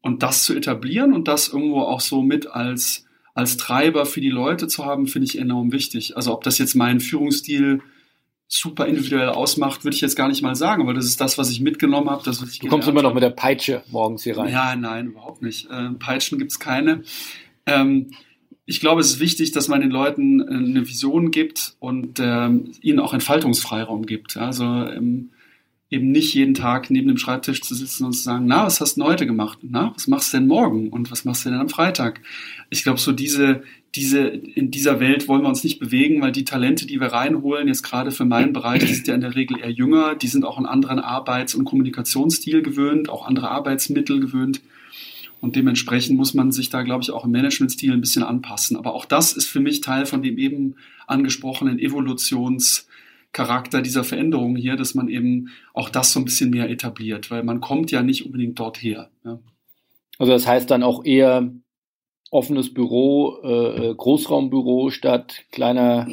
Und das zu etablieren und das irgendwo auch so mit als, als Treiber für die Leute zu haben, finde ich enorm wichtig. Also ob das jetzt meinen Führungsstil super individuell ausmacht, würde ich jetzt gar nicht mal sagen, aber das ist das, was ich mitgenommen habe. Das, was ich du kommst immer noch mit der Peitsche morgens hier rein. Ja, nein, überhaupt nicht. Äh, Peitschen gibt's keine. Ähm, ich glaube, es ist wichtig, dass man den Leuten äh, eine Vision gibt und ähm, ihnen auch Entfaltungsfreiraum gibt. Also ähm, eben nicht jeden Tag neben dem Schreibtisch zu sitzen und zu sagen, na, was hast du heute gemacht? Na, was machst du denn morgen? Und was machst du denn am Freitag? Ich glaube, so diese, diese, in dieser Welt wollen wir uns nicht bewegen, weil die Talente, die wir reinholen, jetzt gerade für meinen Bereich, die sind ja in der Regel eher jünger, die sind auch einen anderen Arbeits- und Kommunikationsstil gewöhnt, auch andere Arbeitsmittel gewöhnt. Und dementsprechend muss man sich da, glaube ich, auch im Managementstil ein bisschen anpassen. Aber auch das ist für mich Teil von dem eben angesprochenen Evolutions- Charakter dieser Veränderung hier, dass man eben auch das so ein bisschen mehr etabliert, weil man kommt ja nicht unbedingt dort her. Ja. Also das heißt dann auch eher offenes Büro, äh, Großraumbüro statt kleiner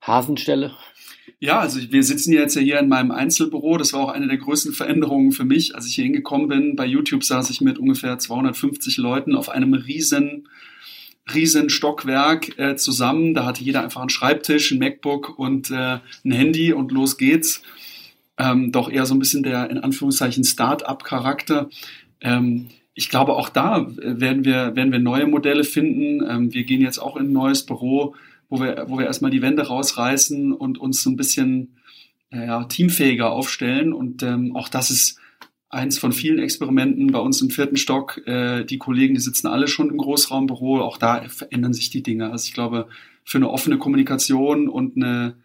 Hasenstelle? Ja, also wir sitzen jetzt ja hier in meinem Einzelbüro. Das war auch eine der größten Veränderungen für mich, als ich hier hingekommen bin. Bei YouTube saß ich mit ungefähr 250 Leuten auf einem riesen riesen Stockwerk äh, zusammen. Da hatte jeder einfach einen Schreibtisch, ein MacBook und äh, ein Handy und los geht's. Ähm, doch eher so ein bisschen der in Anführungszeichen Start-up-Charakter. Ähm, ich glaube, auch da werden wir, werden wir neue Modelle finden. Ähm, wir gehen jetzt auch in ein neues Büro, wo wir, wo wir erstmal die Wände rausreißen und uns so ein bisschen äh, teamfähiger aufstellen. Und ähm, auch das ist eins von vielen Experimenten bei uns im vierten Stock. Äh, die Kollegen, die sitzen alle schon im Großraumbüro. Auch da verändern sich die Dinge. Also ich glaube, für eine offene Kommunikation und eine,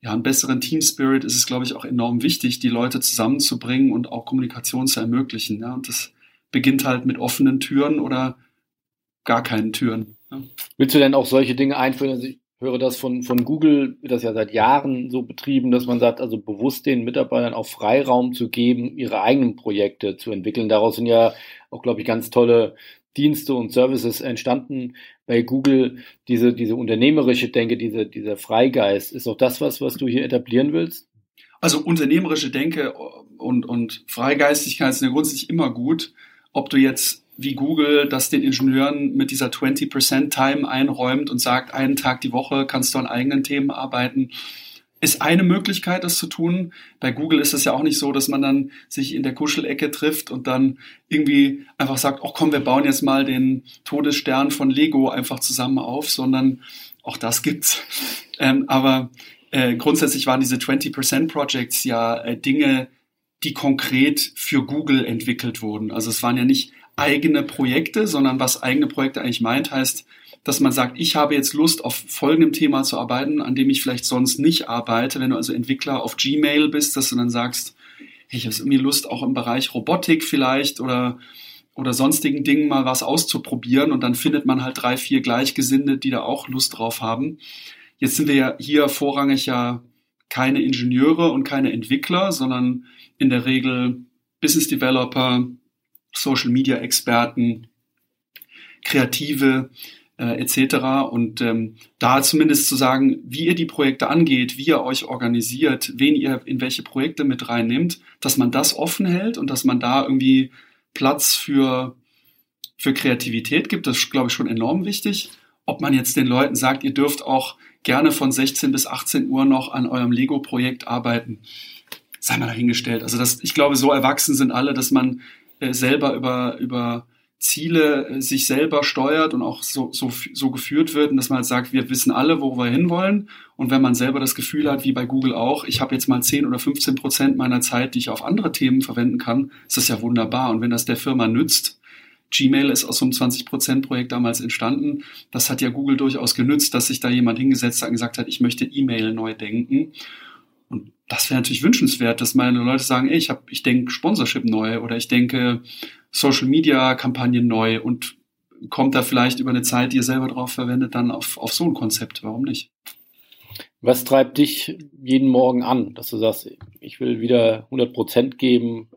ja, einen besseren Team Spirit ist es, glaube ich, auch enorm wichtig, die Leute zusammenzubringen und auch Kommunikation zu ermöglichen. Ja? Und das beginnt halt mit offenen Türen oder gar keinen Türen. Ja? Willst du denn auch solche Dinge einführen? Also ich höre das von, von Google, wird das ja seit Jahren so betrieben, dass man sagt, also bewusst den Mitarbeitern auch Freiraum zu geben, ihre eigenen Projekte zu entwickeln. Daraus sind ja auch, glaube ich, ganz tolle Dienste und Services entstanden bei Google. Diese, diese unternehmerische Denke, diese, dieser Freigeist, ist auch das was, was du hier etablieren willst? Also unternehmerische Denke und, und Freigeistigkeit sind ja grundsätzlich immer gut. Ob du jetzt wie Google das den Ingenieuren mit dieser 20% Time einräumt und sagt, einen Tag die Woche kannst du an eigenen Themen arbeiten, ist eine Möglichkeit, das zu tun. Bei Google ist es ja auch nicht so, dass man dann sich in der Kuschelecke trifft und dann irgendwie einfach sagt, oh komm, wir bauen jetzt mal den Todesstern von Lego einfach zusammen auf, sondern auch das gibt's. Ähm, aber äh, grundsätzlich waren diese 20% Projects ja äh, Dinge, die konkret für Google entwickelt wurden. Also es waren ja nicht eigene Projekte, sondern was eigene Projekte eigentlich meint, heißt, dass man sagt, ich habe jetzt Lust, auf folgendem Thema zu arbeiten, an dem ich vielleicht sonst nicht arbeite. Wenn du also Entwickler auf Gmail bist, dass du dann sagst, hey, ich habe irgendwie Lust, auch im Bereich Robotik vielleicht oder oder sonstigen Dingen mal was auszuprobieren und dann findet man halt drei, vier Gleichgesinnte, die da auch Lust drauf haben. Jetzt sind wir ja hier vorrangig ja keine Ingenieure und keine Entwickler, sondern in der Regel Business Developer, Social Media Experten, Kreative äh, etc. Und ähm, da zumindest zu sagen, wie ihr die Projekte angeht, wie ihr euch organisiert, wen ihr in welche Projekte mit reinnimmt, dass man das offen hält und dass man da irgendwie Platz für, für Kreativität gibt, das ist, glaube ich, schon enorm wichtig. Ob man jetzt den Leuten sagt, ihr dürft auch gerne von 16 bis 18 Uhr noch an eurem Lego-Projekt arbeiten, sei mal dahingestellt. Also das, ich glaube, so erwachsen sind alle, dass man selber über, über Ziele äh, sich selber steuert und auch so, so, so geführt wird und dass man halt sagt, wir wissen alle, wo wir hinwollen. Und wenn man selber das Gefühl hat, wie bei Google auch, ich habe jetzt mal 10 oder 15 Prozent meiner Zeit, die ich auf andere Themen verwenden kann, ist das ja wunderbar. Und wenn das der Firma nützt, Gmail ist aus so einem 20%-Projekt damals entstanden. Das hat ja Google durchaus genützt, dass sich da jemand hingesetzt hat und gesagt hat, ich möchte E-Mail neu denken. Das wäre natürlich wünschenswert, dass meine Leute sagen, ey, ich, hab, ich denke Sponsorship neu oder ich denke Social Media Kampagnen neu und kommt da vielleicht über eine Zeit, die ihr selber drauf verwendet, dann auf, auf so ein Konzept. Warum nicht? Was treibt dich jeden Morgen an, dass du sagst, ich will wieder 100 Prozent geben?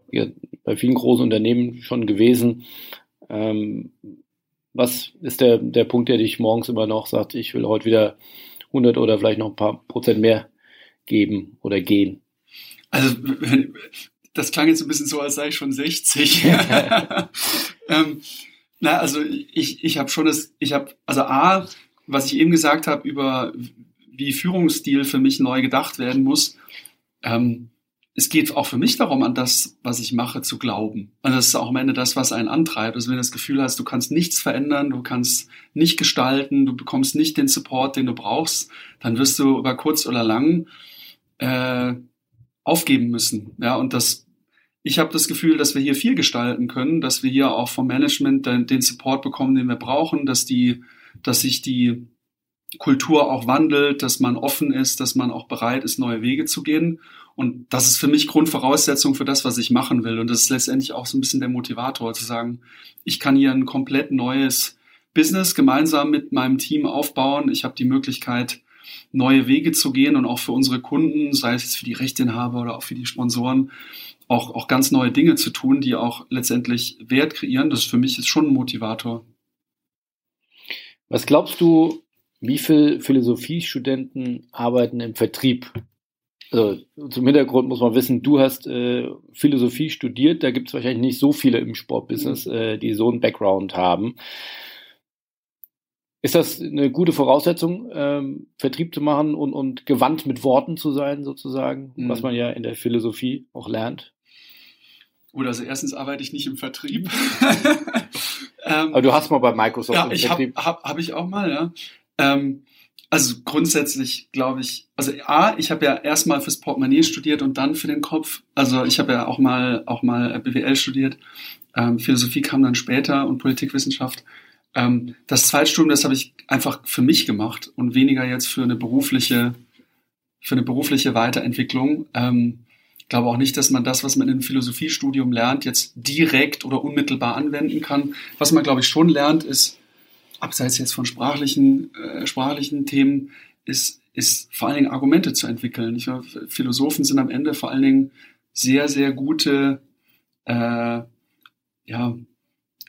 Bei vielen großen Unternehmen schon gewesen. Ähm, was ist der, der Punkt, der dich morgens immer noch sagt, ich will heute wieder 100 oder vielleicht noch ein paar Prozent mehr geben oder gehen? Also das klang jetzt ein bisschen so, als sei ich schon 60. ähm, na, also ich, ich habe schon das, ich habe, also A, was ich eben gesagt habe über wie Führungsstil für mich neu gedacht werden muss, ähm, es geht auch für mich darum, an das, was ich mache, zu glauben. Und das ist auch am Ende das, was einen antreibt. Also wenn du das Gefühl hast, du kannst nichts verändern, du kannst nicht gestalten, du bekommst nicht den Support, den du brauchst, dann wirst du über kurz oder lang äh, aufgeben müssen. Ja, und das, ich habe das Gefühl, dass wir hier viel gestalten können, dass wir hier auch vom Management den, den Support bekommen, den wir brauchen, dass die, dass sich die Kultur auch wandelt, dass man offen ist, dass man auch bereit ist, neue Wege zu gehen. Und das ist für mich Grundvoraussetzung für das, was ich machen will. Und das ist letztendlich auch so ein bisschen der Motivator, zu sagen, ich kann hier ein komplett neues Business gemeinsam mit meinem Team aufbauen. Ich habe die Möglichkeit, neue Wege zu gehen und auch für unsere Kunden, sei es für die Rechteinhaber oder auch für die Sponsoren, auch, auch ganz neue Dinge zu tun, die auch letztendlich Wert kreieren. Das für mich ist schon ein Motivator. Was glaubst du, wie viele Philosophiestudenten arbeiten im Vertrieb? Also zum Hintergrund muss man wissen, du hast äh, Philosophie studiert, da gibt es wahrscheinlich nicht so viele im Sportbusiness, äh, die so einen Background haben. Ist das eine gute Voraussetzung, ähm, Vertrieb zu machen und, und gewandt mit Worten zu sein, sozusagen, mhm. was man ja in der Philosophie auch lernt? Gut, also erstens arbeite ich nicht im Vertrieb. ähm, Aber du hast mal bei Microsoft ja, im ich Vertrieb. Hab, hab, hab ich auch mal, ja. Ähm, also grundsätzlich glaube ich, also A, ich habe ja erstmal fürs Portemonnaie studiert und dann für den Kopf. Also ich habe ja auch mal auch mal BWL studiert. Ähm, Philosophie kam dann später und Politikwissenschaft. Ähm, das Zweitstudium, das habe ich einfach für mich gemacht und weniger jetzt für eine berufliche, für eine berufliche Weiterentwicklung. Ähm, ich glaube auch nicht, dass man das, was man im Philosophiestudium lernt, jetzt direkt oder unmittelbar anwenden kann. Was man, glaube ich, schon lernt, ist, abseits jetzt von sprachlichen, äh, sprachlichen Themen, ist, ist vor allen Dingen Argumente zu entwickeln. Ich glaube, Philosophen sind am Ende vor allen Dingen sehr, sehr gute, äh, ja,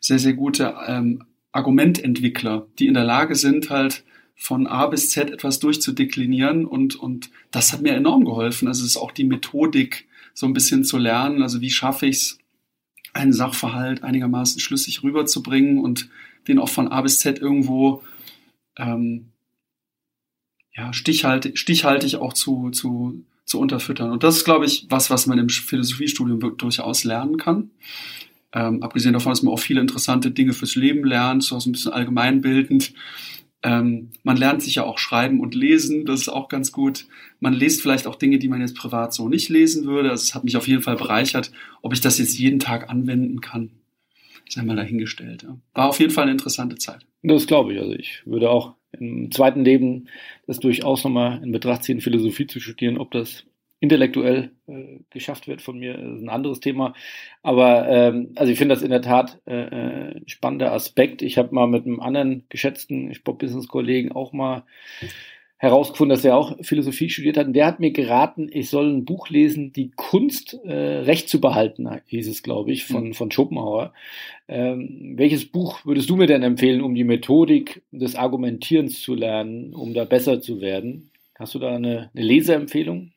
sehr, sehr gute ähm, Argumententwickler, die in der Lage sind, halt von A bis Z etwas durchzudeklinieren und, und das hat mir enorm geholfen. Also es ist auch die Methodik, so ein bisschen zu lernen. Also wie schaffe ich es, einen Sachverhalt einigermaßen schlüssig rüberzubringen und den auch von A bis Z irgendwo ähm, ja, stichhaltig, stichhaltig auch zu, zu, zu unterfüttern. Und das ist, glaube ich, was, was man im Philosophiestudium durchaus lernen kann. Ähm, abgesehen davon, dass man auch viele interessante Dinge fürs Leben lernt, so ein bisschen allgemeinbildend. Ähm, man lernt sich ja auch schreiben und lesen, das ist auch ganz gut. Man liest vielleicht auch Dinge, die man jetzt privat so nicht lesen würde. Also es hat mich auf jeden Fall bereichert. Ob ich das jetzt jeden Tag anwenden kann, ist einmal dahingestellt. Ja. War auf jeden Fall eine interessante Zeit. Das glaube ich. Also ich würde auch im zweiten Leben das durchaus nochmal in Betracht ziehen, Philosophie zu studieren, ob das intellektuell äh, geschafft wird von mir, ist ein anderes Thema. Aber ähm, also ich finde das in der Tat äh, äh spannender Aspekt. Ich habe mal mit einem anderen geschätzten Sport-Business-Kollegen auch mal herausgefunden, dass er auch Philosophie studiert hat. Und der hat mir geraten, ich soll ein Buch lesen, die Kunst äh, Recht zu behalten, hieß es, glaube ich, von, von Schopenhauer. Ähm, welches Buch würdest du mir denn empfehlen, um die Methodik des Argumentierens zu lernen, um da besser zu werden? Hast du da eine, eine Leseempfehlung?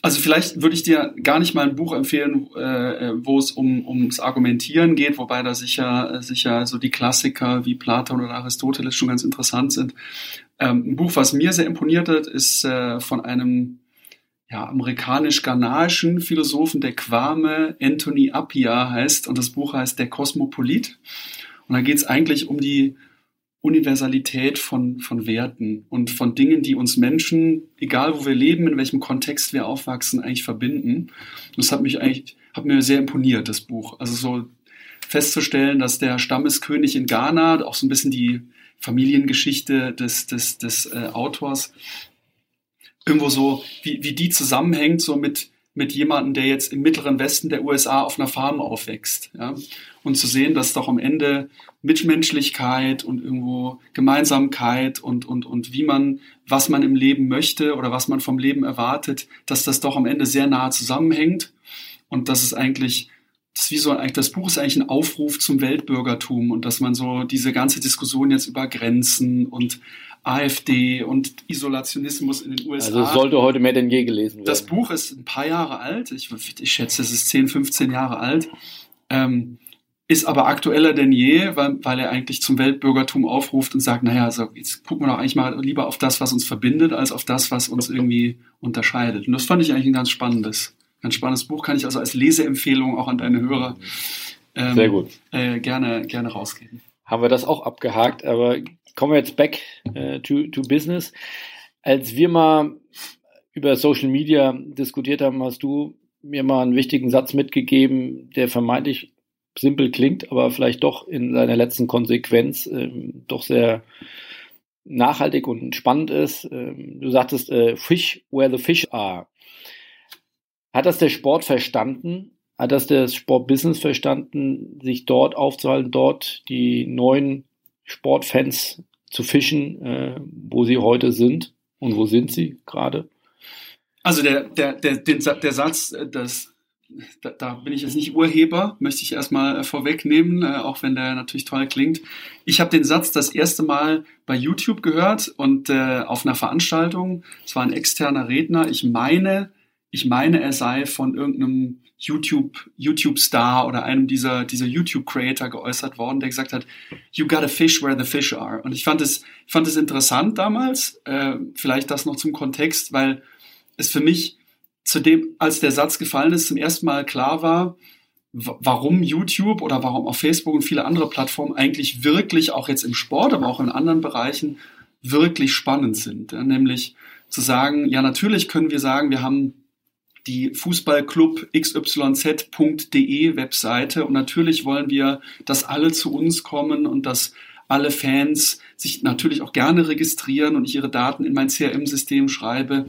Also vielleicht würde ich dir gar nicht mal ein Buch empfehlen, äh, wo es um ums Argumentieren geht, wobei da sicher sicher so die Klassiker wie Platon oder Aristoteles schon ganz interessant sind. Ähm, ein Buch, was mir sehr imponiert hat, ist äh, von einem ja, amerikanisch-ghanaischen Philosophen, der Kwame Anthony Appiah heißt, und das Buch heißt Der Kosmopolit. Und da geht es eigentlich um die Universalität von, von Werten und von Dingen, die uns Menschen, egal wo wir leben, in welchem Kontext wir aufwachsen, eigentlich verbinden. das hat mich eigentlich, hat mir sehr imponiert, das Buch. Also so festzustellen, dass der Stammeskönig in Ghana, auch so ein bisschen die Familiengeschichte des, des, des äh, Autors, irgendwo so, wie, wie die zusammenhängt, so mit, mit jemandem, der jetzt im mittleren Westen der USA auf einer Farm aufwächst. Ja? Und zu sehen, dass doch am Ende Mitmenschlichkeit und irgendwo Gemeinsamkeit und, und, und wie man, was man im Leben möchte oder was man vom Leben erwartet, dass das doch am Ende sehr nah zusammenhängt. Und das ist eigentlich, das so, das Buch ist eigentlich ein Aufruf zum Weltbürgertum und dass man so diese ganze Diskussion jetzt über Grenzen und AfD und Isolationismus in den USA. Also es sollte heute mehr denn je gelesen werden. Das Buch ist ein paar Jahre alt. Ich, ich schätze, es ist 10, 15 Jahre alt. Ähm, ist aber aktueller denn je, weil, weil er eigentlich zum Weltbürgertum aufruft und sagt, naja, also jetzt gucken wir doch eigentlich mal lieber auf das, was uns verbindet, als auf das, was uns irgendwie unterscheidet. Und das fand ich eigentlich ein ganz spannendes, ganz spannendes Buch, kann ich also als Leseempfehlung auch an deine Hörer ähm, Sehr gut. Äh, gerne, gerne rausgeben. Haben wir das auch abgehakt, aber kommen wir jetzt back äh, to, to business. Als wir mal über Social Media diskutiert haben, hast du mir mal einen wichtigen Satz mitgegeben, der vermeintlich simpel klingt, aber vielleicht doch in seiner letzten Konsequenz ähm, doch sehr nachhaltig und spannend ist. Ähm, du sagtest, äh, Fish where the fish are. Hat das der Sport verstanden? Hat das das Sportbusiness verstanden, sich dort aufzuhalten, dort die neuen Sportfans zu fischen, äh, wo sie heute sind? Und wo sind sie gerade? Also der, der, der, den, der Satz, äh, dass da, da bin ich jetzt nicht Urheber, möchte ich erstmal äh, vorwegnehmen, äh, auch wenn der natürlich toll klingt. Ich habe den Satz das erste Mal bei YouTube gehört und äh, auf einer Veranstaltung. Es war ein externer Redner. Ich meine, ich meine, er sei von irgendeinem YouTube, YouTube-Star oder einem dieser, dieser YouTube-Creator geäußert worden, der gesagt hat, you gotta fish where the fish are. Und ich fand es, ich fand es interessant damals, äh, vielleicht das noch zum Kontext, weil es für mich zu dem, als der Satz gefallen ist, zum ersten Mal klar war, warum YouTube oder warum auch Facebook und viele andere Plattformen eigentlich wirklich auch jetzt im Sport, aber auch in anderen Bereichen wirklich spannend sind. Nämlich zu sagen, ja, natürlich können wir sagen, wir haben die Fußballclub xyz.de Webseite und natürlich wollen wir, dass alle zu uns kommen und dass alle Fans sich natürlich auch gerne registrieren und ich ihre Daten in mein CRM-System schreibe.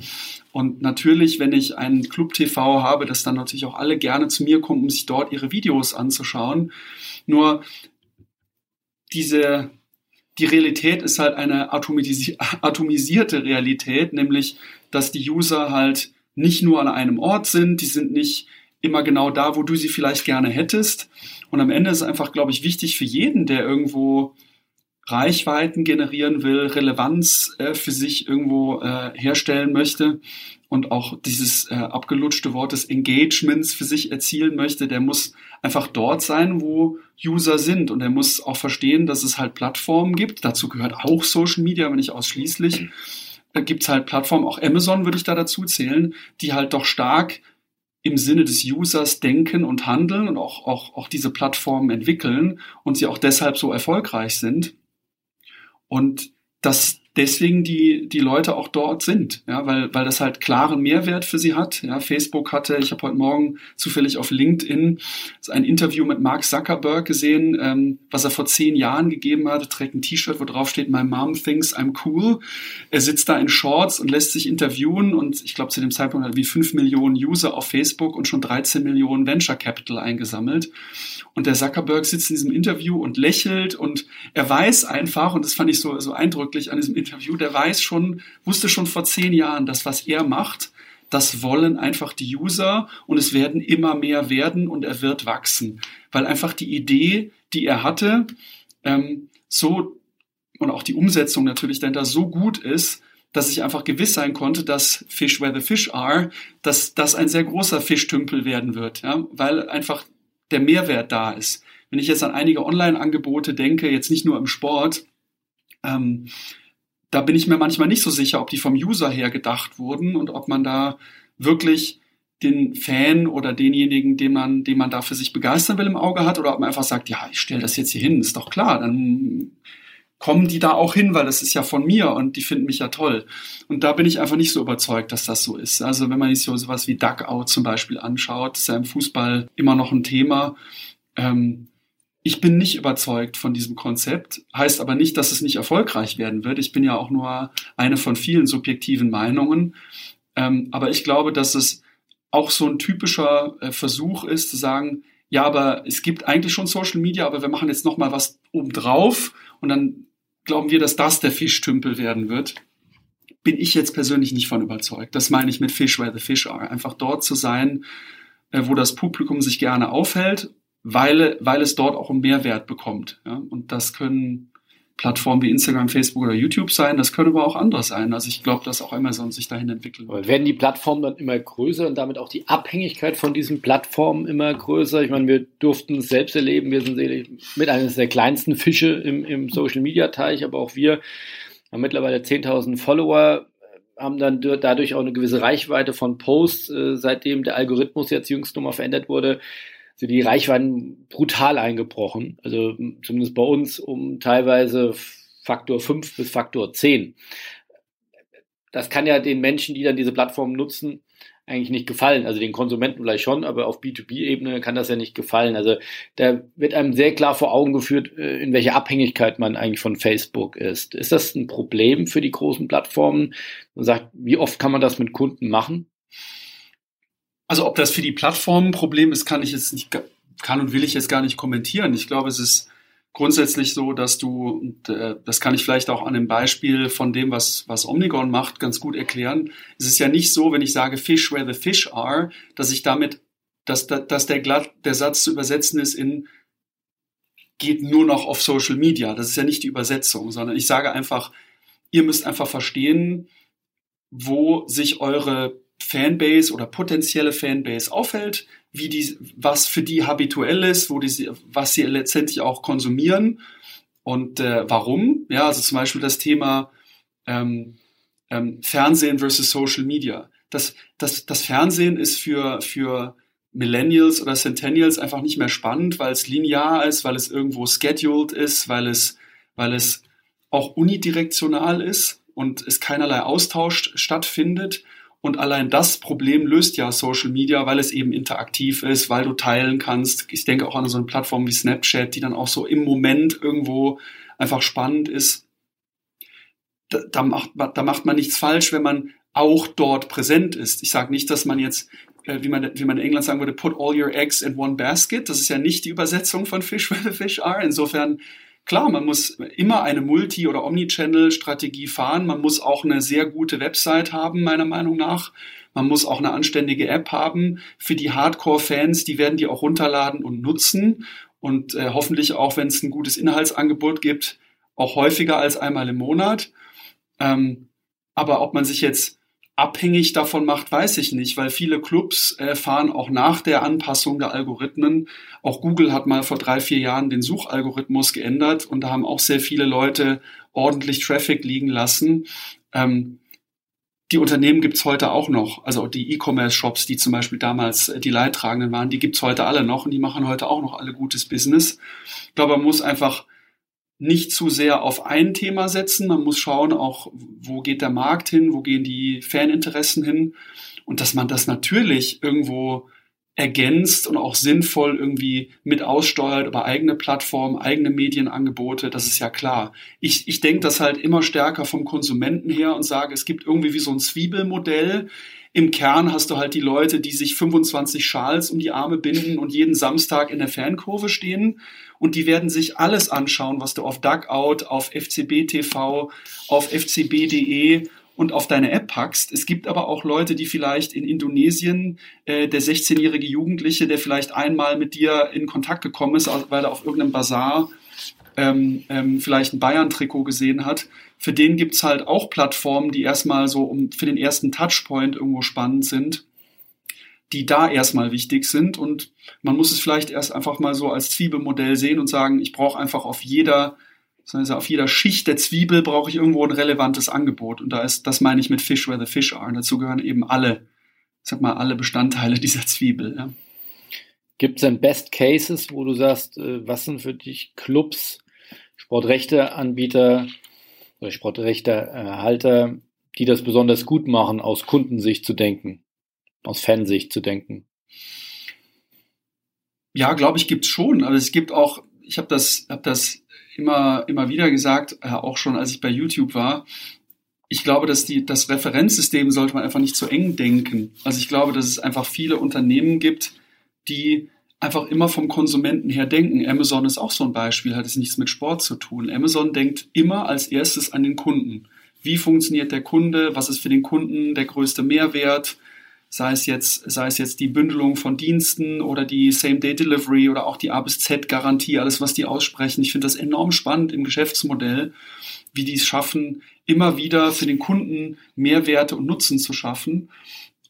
Und natürlich, wenn ich einen Club TV habe, dass dann natürlich auch alle gerne zu mir kommen, um sich dort ihre Videos anzuschauen. Nur diese, die Realität ist halt eine atomisierte Realität, nämlich, dass die User halt nicht nur an einem Ort sind, die sind nicht immer genau da, wo du sie vielleicht gerne hättest. Und am Ende ist einfach, glaube ich, wichtig für jeden, der irgendwo Reichweiten generieren will, Relevanz äh, für sich irgendwo äh, herstellen möchte und auch dieses äh, abgelutschte Wort des Engagements für sich erzielen möchte, der muss einfach dort sein, wo User sind und er muss auch verstehen, dass es halt Plattformen gibt. Dazu gehört auch Social Media, aber nicht ausschließlich. Da gibt's halt Plattformen, auch Amazon würde ich da dazu zählen, die halt doch stark im Sinne des Users denken und handeln und auch, auch, auch diese Plattformen entwickeln und sie auch deshalb so erfolgreich sind. Und das, deswegen die, die Leute auch dort sind, ja, weil, weil das halt klaren Mehrwert für sie hat. Ja, Facebook hatte, ich habe heute Morgen zufällig auf LinkedIn ein Interview mit Mark Zuckerberg gesehen, ähm, was er vor zehn Jahren gegeben hat. Er trägt ein T-Shirt, wo drauf steht, My Mom thinks I'm cool. Er sitzt da in Shorts und lässt sich interviewen und ich glaube, zu dem Zeitpunkt hat er wie fünf Millionen User auf Facebook und schon 13 Millionen Venture Capital eingesammelt. Und der Zuckerberg sitzt in diesem Interview und lächelt und er weiß einfach, und das fand ich so, so eindrücklich an diesem Interview, der weiß schon, wusste schon vor zehn Jahren, dass was er macht, das wollen einfach die User und es werden immer mehr werden und er wird wachsen. Weil einfach die Idee, die er hatte, ähm, so und auch die Umsetzung natürlich dahinter so gut ist, dass ich einfach gewiss sein konnte, dass Fish where the fish are, dass das ein sehr großer Fischtümpel werden wird, ja, weil einfach der Mehrwert da ist. Wenn ich jetzt an einige Online-Angebote denke, jetzt nicht nur im Sport, ähm, da bin ich mir manchmal nicht so sicher, ob die vom User her gedacht wurden und ob man da wirklich den Fan oder denjenigen, den man, den man da für sich begeistern will, im Auge hat, oder ob man einfach sagt, ja, ich stelle das jetzt hier hin, ist doch klar, dann kommen die da auch hin, weil das ist ja von mir und die finden mich ja toll. Und da bin ich einfach nicht so überzeugt, dass das so ist. Also wenn man sich so sowas wie Duckout zum Beispiel anschaut, ist ja im Fußball immer noch ein Thema. Ähm, ich bin nicht überzeugt von diesem Konzept, heißt aber nicht, dass es nicht erfolgreich werden wird. Ich bin ja auch nur eine von vielen subjektiven Meinungen. Ähm, aber ich glaube, dass es auch so ein typischer äh, Versuch ist, zu sagen, ja, aber es gibt eigentlich schon Social Media, aber wir machen jetzt noch mal was obendrauf und dann glauben wir, dass das der Fischtümpel werden wird. Bin ich jetzt persönlich nicht von überzeugt. Das meine ich mit Fish where the fish are. Einfach dort zu sein, äh, wo das Publikum sich gerne aufhält weil, weil es dort auch einen Mehrwert bekommt. Ja? Und das können Plattformen wie Instagram, Facebook oder YouTube sein, das können aber auch andere sein. Also ich glaube, dass auch Amazon sich dahin entwickeln wird. Werden die Plattformen dann immer größer und damit auch die Abhängigkeit von diesen Plattformen immer größer? Ich meine, wir durften es selbst erleben, wir sind mit eines der kleinsten Fische im, im Social-Media-Teich, aber auch wir haben mittlerweile 10.000 Follower, haben dann dadurch auch eine gewisse Reichweite von Posts, äh, seitdem der Algorithmus jetzt jüngst nochmal verändert wurde so die Reichweiten brutal eingebrochen. Also zumindest bei uns um teilweise Faktor 5 bis Faktor 10. Das kann ja den Menschen, die dann diese Plattform nutzen, eigentlich nicht gefallen. Also den Konsumenten vielleicht schon, aber auf B2B-Ebene kann das ja nicht gefallen. Also da wird einem sehr klar vor Augen geführt, äh, in welcher Abhängigkeit man eigentlich von Facebook ist. Ist das ein Problem für die großen Plattformen? Man sagt, wie oft kann man das mit Kunden machen? Also ob das für die Plattform ein Problem ist, kann ich jetzt nicht, kann und will ich jetzt gar nicht kommentieren. Ich glaube, es ist grundsätzlich so, dass du, und, äh, das kann ich vielleicht auch an dem Beispiel von dem, was, was Omnigon macht, ganz gut erklären. Es ist ja nicht so, wenn ich sage Fish where the fish are, dass ich damit, dass, dass der, glatt, der Satz zu übersetzen ist in geht nur noch auf Social Media. Das ist ja nicht die Übersetzung, sondern ich sage einfach, ihr müsst einfach verstehen, wo sich eure Fanbase oder potenzielle Fanbase auffällt, wie die, was für die habituell ist, wo die, was sie letztendlich auch konsumieren und äh, warum. Ja, also zum Beispiel das Thema ähm, ähm, Fernsehen versus Social Media. Das, das, das Fernsehen ist für, für Millennials oder Centennials einfach nicht mehr spannend, weil es linear ist, weil es irgendwo scheduled ist, weil es, weil es auch unidirektional ist und es keinerlei Austausch stattfindet. Und allein das Problem löst ja Social Media, weil es eben interaktiv ist, weil du teilen kannst. Ich denke auch an so eine Plattform wie Snapchat, die dann auch so im Moment irgendwo einfach spannend ist. Da, da, macht, da macht man nichts falsch, wenn man auch dort präsent ist. Ich sage nicht, dass man jetzt, äh, wie, man, wie man in England sagen würde, put all your eggs in one basket. Das ist ja nicht die Übersetzung von Fish where the fish are. Insofern Klar, man muss immer eine Multi- oder Omnichannel-Strategie fahren. Man muss auch eine sehr gute Website haben, meiner Meinung nach. Man muss auch eine anständige App haben. Für die Hardcore-Fans, die werden die auch runterladen und nutzen. Und äh, hoffentlich auch, wenn es ein gutes Inhaltsangebot gibt, auch häufiger als einmal im Monat. Ähm, aber ob man sich jetzt abhängig davon macht, weiß ich nicht, weil viele Clubs äh, fahren auch nach der Anpassung der Algorithmen. Auch Google hat mal vor drei, vier Jahren den Suchalgorithmus geändert und da haben auch sehr viele Leute ordentlich Traffic liegen lassen. Ähm, die Unternehmen gibt's heute auch noch, also die E-Commerce-Shops, die zum Beispiel damals die Leidtragenden waren, die gibt's heute alle noch und die machen heute auch noch alle gutes Business. Ich glaube, man muss einfach nicht zu sehr auf ein Thema setzen. Man muss schauen auch, wo geht der Markt hin, wo gehen die Faninteressen hin und dass man das natürlich irgendwo ergänzt und auch sinnvoll irgendwie mit aussteuert über eigene Plattformen, eigene Medienangebote, das ist ja klar. Ich, ich denke das halt immer stärker vom Konsumenten her und sage, es gibt irgendwie wie so ein Zwiebelmodell. Im Kern hast du halt die Leute, die sich 25 Schals um die Arme binden und jeden Samstag in der Fankurve stehen und die werden sich alles anschauen, was du auf Duckout, auf FCB TV, auf fcb.de und auf deine App packst. Es gibt aber auch Leute, die vielleicht in Indonesien, äh, der 16-jährige Jugendliche, der vielleicht einmal mit dir in Kontakt gekommen ist, weil er auf irgendeinem Bazar ähm, ähm, vielleicht ein Bayern-Trikot gesehen hat. Für den gibt's halt auch Plattformen, die erstmal so um, für den ersten Touchpoint irgendwo spannend sind die da erstmal wichtig sind. Und man muss es vielleicht erst einfach mal so als Zwiebelmodell sehen und sagen, ich brauche einfach auf jeder, also auf jeder Schicht der Zwiebel brauche ich irgendwo ein relevantes Angebot. Und da ist, das meine ich mit Fish where the fish are. Und dazu gehören eben alle, sag mal, alle Bestandteile dieser Zwiebel. Ja. Gibt es denn Best Cases, wo du sagst, äh, was sind für dich Clubs, Sportrechteanbieter oder Sportrechtehalter, die das besonders gut machen, aus Kundensicht zu denken? Aus Fansicht zu denken? Ja, glaube ich, gibt's schon. Aber es gibt auch, ich habe das, hab das immer, immer wieder gesagt, äh, auch schon als ich bei YouTube war. Ich glaube, dass die, das Referenzsystem sollte man einfach nicht zu eng denken. Also ich glaube, dass es einfach viele Unternehmen gibt, die einfach immer vom Konsumenten her denken. Amazon ist auch so ein Beispiel, hat es nichts mit Sport zu tun. Amazon denkt immer als erstes an den Kunden. Wie funktioniert der Kunde? Was ist für den Kunden der größte Mehrwert? Sei es jetzt, sei es jetzt die Bündelung von Diensten oder die Same-Day-Delivery oder auch die A bis Z-Garantie, alles, was die aussprechen. Ich finde das enorm spannend im Geschäftsmodell, wie die es schaffen, immer wieder für den Kunden Mehrwerte und Nutzen zu schaffen.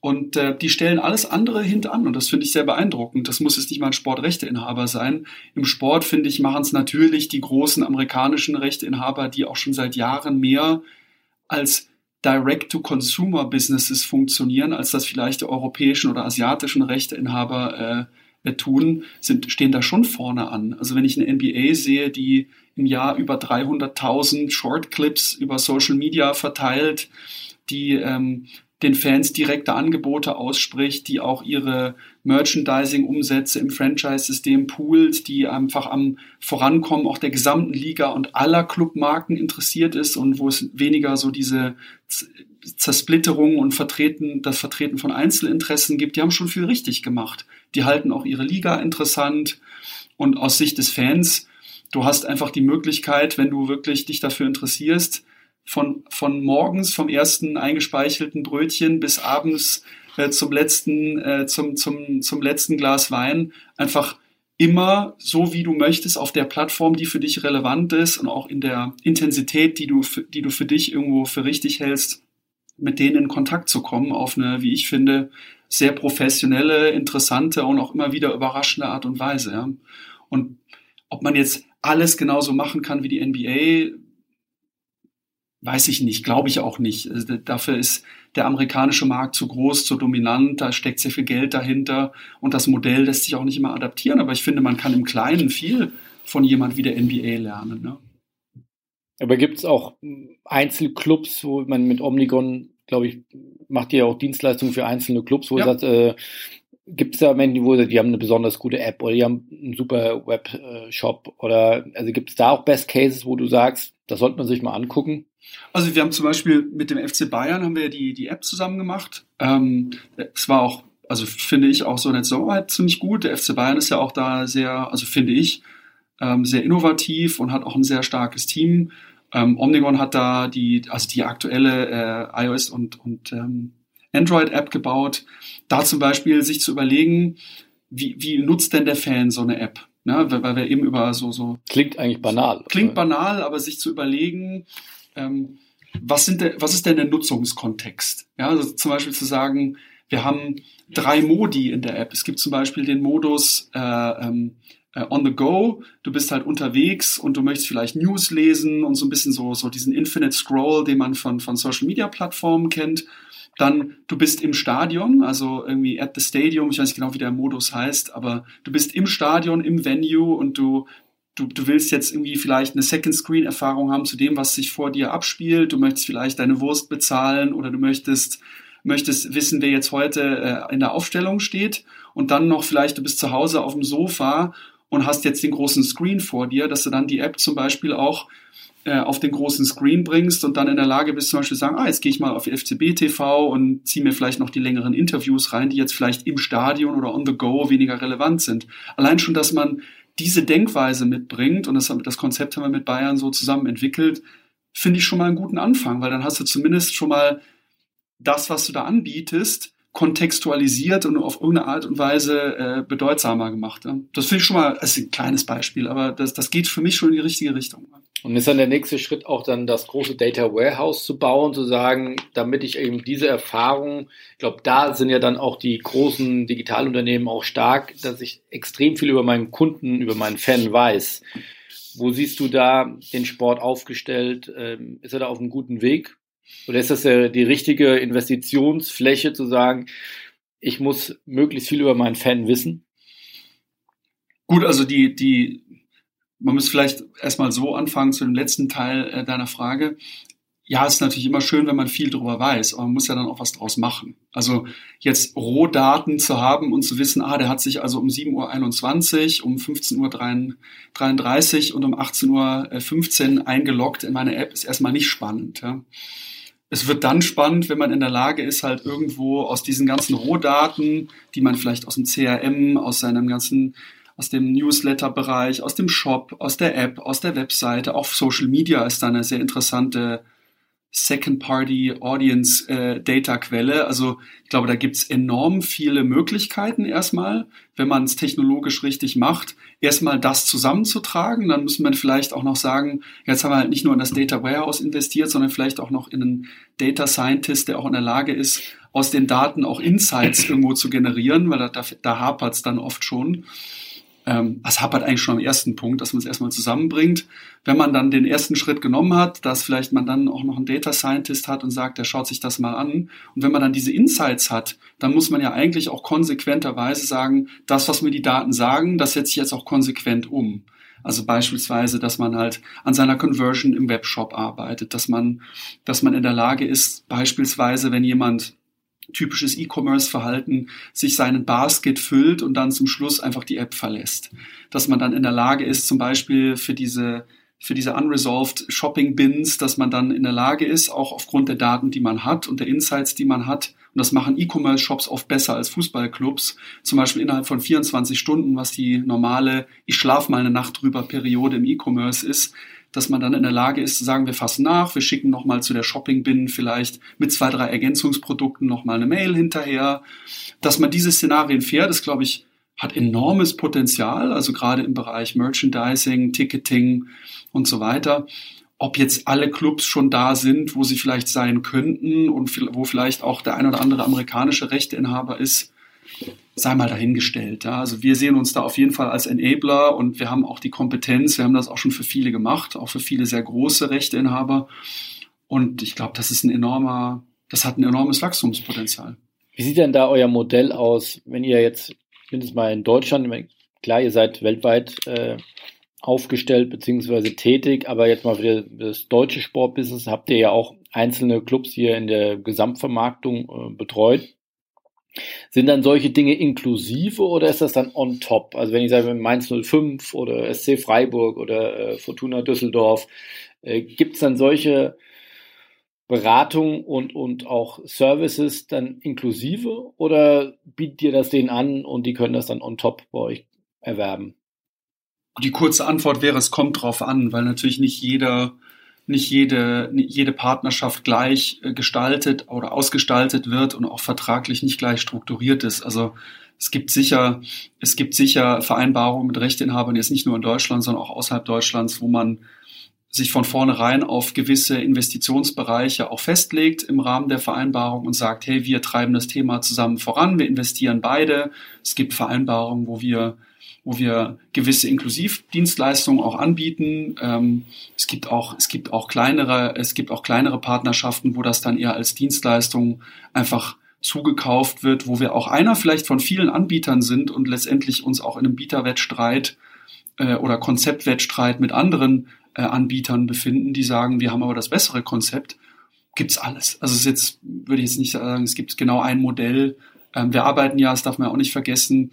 Und äh, die stellen alles andere hintan und das finde ich sehr beeindruckend. Das muss jetzt nicht mal ein Sportrechteinhaber sein. Im Sport, finde ich, machen es natürlich die großen amerikanischen Rechteinhaber, die auch schon seit Jahren mehr als Direct-to-Consumer-Businesses funktionieren, als das vielleicht die europäischen oder asiatischen Rechteinhaber äh, tun, sind, stehen da schon vorne an. Also wenn ich eine NBA sehe, die im Jahr über 300.000 Shortclips über Social Media verteilt, die ähm, den Fans direkte Angebote ausspricht, die auch ihre Merchandising-Umsätze im Franchise-System poolt, die einfach am Vorankommen auch der gesamten Liga und aller Clubmarken interessiert ist und wo es weniger so diese Zersplitterung und Vertreten, das Vertreten von Einzelinteressen gibt, die haben schon viel richtig gemacht. Die halten auch ihre Liga interessant und aus Sicht des Fans, du hast einfach die Möglichkeit, wenn du wirklich dich dafür interessierst, von, von morgens vom ersten eingespeichelten Brötchen bis abends äh, zum letzten, äh, zum, zum, zum letzten Glas Wein einfach immer so, wie du möchtest, auf der Plattform, die für dich relevant ist und auch in der Intensität, die du, die du für dich irgendwo für richtig hältst, mit denen in Kontakt zu kommen, auf eine, wie ich finde, sehr professionelle, interessante und auch immer wieder überraschende Art und Weise. Ja. Und ob man jetzt alles genauso machen kann wie die NBA, weiß ich nicht, glaube ich auch nicht. Also dafür ist der amerikanische Markt zu groß, zu dominant, da steckt sehr viel Geld dahinter und das Modell lässt sich auch nicht immer adaptieren. Aber ich finde, man kann im Kleinen viel von jemand wie der NBA lernen. Ne? Aber gibt es auch Einzelclubs, wo man mit Omnigon, glaube ich, macht ihr auch Dienstleistungen für einzelne Clubs, wo ja. ihr sagt, äh, gibt es da Menschen, wo die haben eine besonders gute App oder die haben einen super Webshop oder also gibt es da auch Best Cases, wo du sagst, das sollte man sich mal angucken? Also wir haben zum Beispiel mit dem FC Bayern haben wir die, die App zusammen gemacht. Ähm, es war auch, also finde ich auch so nicht so weit ziemlich gut. Der FC Bayern ist ja auch da sehr, also finde ich, ähm, sehr innovativ und hat auch ein sehr starkes Team. Ähm, Omnigon hat da die, also die aktuelle äh, iOS und, und ähm, Android-App gebaut. Da zum Beispiel sich zu überlegen, wie, wie nutzt denn der Fan so eine App? Ne? Weil, weil wir eben über so, so. Klingt eigentlich banal. Klingt banal, aber sich zu überlegen, ähm, was, sind der, was ist denn der Nutzungskontext? Ja, also zum Beispiel zu sagen, wir haben drei Modi in der App. Es gibt zum Beispiel den Modus äh, ähm, äh, on the go. Du bist halt unterwegs und du möchtest vielleicht News lesen und so ein bisschen so, so diesen Infinite Scroll, den man von, von Social Media Plattformen kennt. Dann, du bist im Stadion, also irgendwie at the Stadium, ich weiß nicht genau, wie der Modus heißt, aber du bist im Stadion, im Venue und du, du, du willst jetzt irgendwie vielleicht eine Second-Screen-Erfahrung haben zu dem, was sich vor dir abspielt. Du möchtest vielleicht deine Wurst bezahlen oder du möchtest, möchtest wissen, wer jetzt heute äh, in der Aufstellung steht. Und dann noch vielleicht, du bist zu Hause auf dem Sofa und hast jetzt den großen Screen vor dir, dass du dann die App zum Beispiel auch äh, auf den großen Screen bringst und dann in der Lage bist, zum Beispiel zu sagen, ah, jetzt gehe ich mal auf FCB TV und ziehe mir vielleicht noch die längeren Interviews rein, die jetzt vielleicht im Stadion oder on the go weniger relevant sind. Allein schon, dass man diese Denkweise mitbringt, und das, das Konzept haben wir mit Bayern so zusammen entwickelt, finde ich schon mal einen guten Anfang, weil dann hast du zumindest schon mal das, was du da anbietest, kontextualisiert und auf irgendeine Art und Weise äh, bedeutsamer gemacht. Das finde ich schon mal, das ist ein kleines Beispiel, aber das, das geht für mich schon in die richtige Richtung. Und ist dann der nächste Schritt auch dann das große Data Warehouse zu bauen, zu sagen, damit ich eben diese Erfahrung, ich glaube, da sind ja dann auch die großen Digitalunternehmen auch stark, dass ich extrem viel über meinen Kunden, über meinen Fan weiß. Wo siehst du da den Sport aufgestellt? Ähm, ist er da auf einem guten Weg? Oder ist das die richtige Investitionsfläche zu sagen, ich muss möglichst viel über meinen Fan wissen? Gut, also die, die man muss vielleicht erstmal so anfangen zu dem letzten Teil äh, deiner Frage. Ja, es ist natürlich immer schön, wenn man viel darüber weiß, aber man muss ja dann auch was draus machen. Also jetzt Rohdaten zu haben und zu wissen, ah, der hat sich also um 7.21 Uhr, um 15.33 Uhr und um 18.15 Uhr eingeloggt in meine App, ist erstmal nicht spannend. Ja. Es wird dann spannend, wenn man in der Lage ist, halt irgendwo aus diesen ganzen Rohdaten, die man vielleicht aus dem CRM, aus seinem ganzen aus dem Newsletter-Bereich, aus dem Shop, aus der App, aus der Webseite, auch Social Media ist da eine sehr interessante Second-Party-Audience-Data-Quelle. Äh, also ich glaube, da gibt's enorm viele Möglichkeiten erstmal, wenn man es technologisch richtig macht, erstmal das zusammenzutragen. Dann muss man vielleicht auch noch sagen, jetzt haben wir halt nicht nur in das Data Warehouse investiert, sondern vielleicht auch noch in einen Data Scientist, der auch in der Lage ist, aus den Daten auch Insights irgendwo zu generieren, weil da, da, da hapert's dann oft schon. Ähm, hapert eigentlich schon am ersten Punkt, dass man es erstmal zusammenbringt. Wenn man dann den ersten Schritt genommen hat, dass vielleicht man dann auch noch einen Data Scientist hat und sagt, der schaut sich das mal an. Und wenn man dann diese Insights hat, dann muss man ja eigentlich auch konsequenterweise sagen, das, was mir die Daten sagen, das setze ich jetzt auch konsequent um. Also beispielsweise, dass man halt an seiner Conversion im Webshop arbeitet, dass man, dass man in der Lage ist, beispielsweise, wenn jemand typisches E-Commerce-Verhalten, sich seinen Basket füllt und dann zum Schluss einfach die App verlässt. Dass man dann in der Lage ist, zum Beispiel für diese für diese unresolved Shopping Bins, dass man dann in der Lage ist, auch aufgrund der Daten, die man hat und der Insights, die man hat, und das machen E-Commerce Shops oft besser als Fußballclubs, zum Beispiel innerhalb von 24 Stunden, was die normale Ich schlaf mal eine Nacht drüber Periode im E-Commerce ist, dass man dann in der Lage ist zu sagen, wir fassen nach, wir schicken nochmal zu der Shopping-Bin vielleicht mit zwei, drei Ergänzungsprodukten nochmal eine Mail hinterher. Dass man diese Szenarien fährt, ist, glaube ich, hat enormes Potenzial, also gerade im Bereich Merchandising, Ticketing und so weiter. Ob jetzt alle Clubs schon da sind, wo sie vielleicht sein könnten und wo vielleicht auch der ein oder andere amerikanische Rechteinhaber ist, sei mal dahingestellt. Ja. Also wir sehen uns da auf jeden Fall als Enabler und wir haben auch die Kompetenz, wir haben das auch schon für viele gemacht, auch für viele sehr große Rechteinhaber. Und ich glaube, das ist ein enormer, das hat ein enormes Wachstumspotenzial. Wie sieht denn da euer Modell aus, wenn ihr jetzt, mindestens mal in Deutschland, klar, ihr seid weltweit äh, aufgestellt beziehungsweise tätig, aber jetzt mal für das deutsche Sportbusiness habt ihr ja auch einzelne Clubs hier in der Gesamtvermarktung äh, betreut. Sind dann solche Dinge inklusive oder ist das dann on top? Also wenn ich sage Mainz 05 oder SC Freiburg oder äh, Fortuna Düsseldorf, äh, gibt es dann solche Beratung und, und auch Services dann inklusive oder bietet ihr das denen an und die können das dann on top bei euch erwerben? Die kurze Antwort wäre, es kommt drauf an, weil natürlich nicht jeder nicht jede, jede Partnerschaft gleich äh, gestaltet oder ausgestaltet wird und auch vertraglich nicht gleich strukturiert ist. Also es gibt sicher, es gibt sicher Vereinbarungen mit Rechteinhabern, jetzt nicht nur in Deutschland, sondern auch außerhalb Deutschlands, wo man sich von vornherein auf gewisse Investitionsbereiche auch festlegt im Rahmen der Vereinbarung und sagt, hey, wir treiben das Thema zusammen voran, wir investieren beide. Es gibt Vereinbarungen, wo wir wo wir gewisse Inklusivdienstleistungen auch anbieten. Ähm, es gibt auch, es gibt auch kleinere, es gibt auch kleinere Partnerschaften, wo das dann eher als Dienstleistung einfach zugekauft wird, wo wir auch einer vielleicht von vielen Anbietern sind und letztendlich uns auch in einem Bieterwettstreit äh, oder Konzeptwettstreit mit anderen äh, Anbietern befinden, die sagen, wir haben aber das bessere Konzept. Gibt's alles. Also es ist jetzt, würde ich jetzt nicht sagen, es gibt genau ein Modell. Ähm, wir arbeiten ja, das darf man auch nicht vergessen,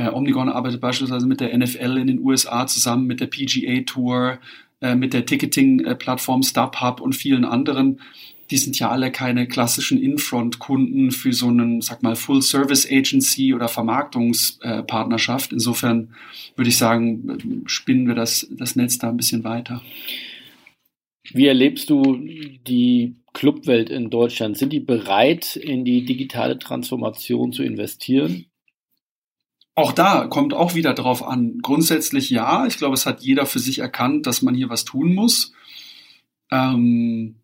äh, Omnigon arbeitet beispielsweise mit der NFL in den USA zusammen, mit der PGA Tour, äh, mit der Ticketing-Plattform StubHub und vielen anderen. Die sind ja alle keine klassischen Infront-Kunden für so einen, sag mal, Full-Service-Agency oder Vermarktungspartnerschaft. Insofern würde ich sagen, spinnen wir das, das Netz da ein bisschen weiter. Wie erlebst du die Clubwelt in Deutschland? Sind die bereit, in die digitale Transformation zu investieren? Auch da kommt auch wieder drauf an. Grundsätzlich ja. Ich glaube, es hat jeder für sich erkannt, dass man hier was tun muss. Ähm,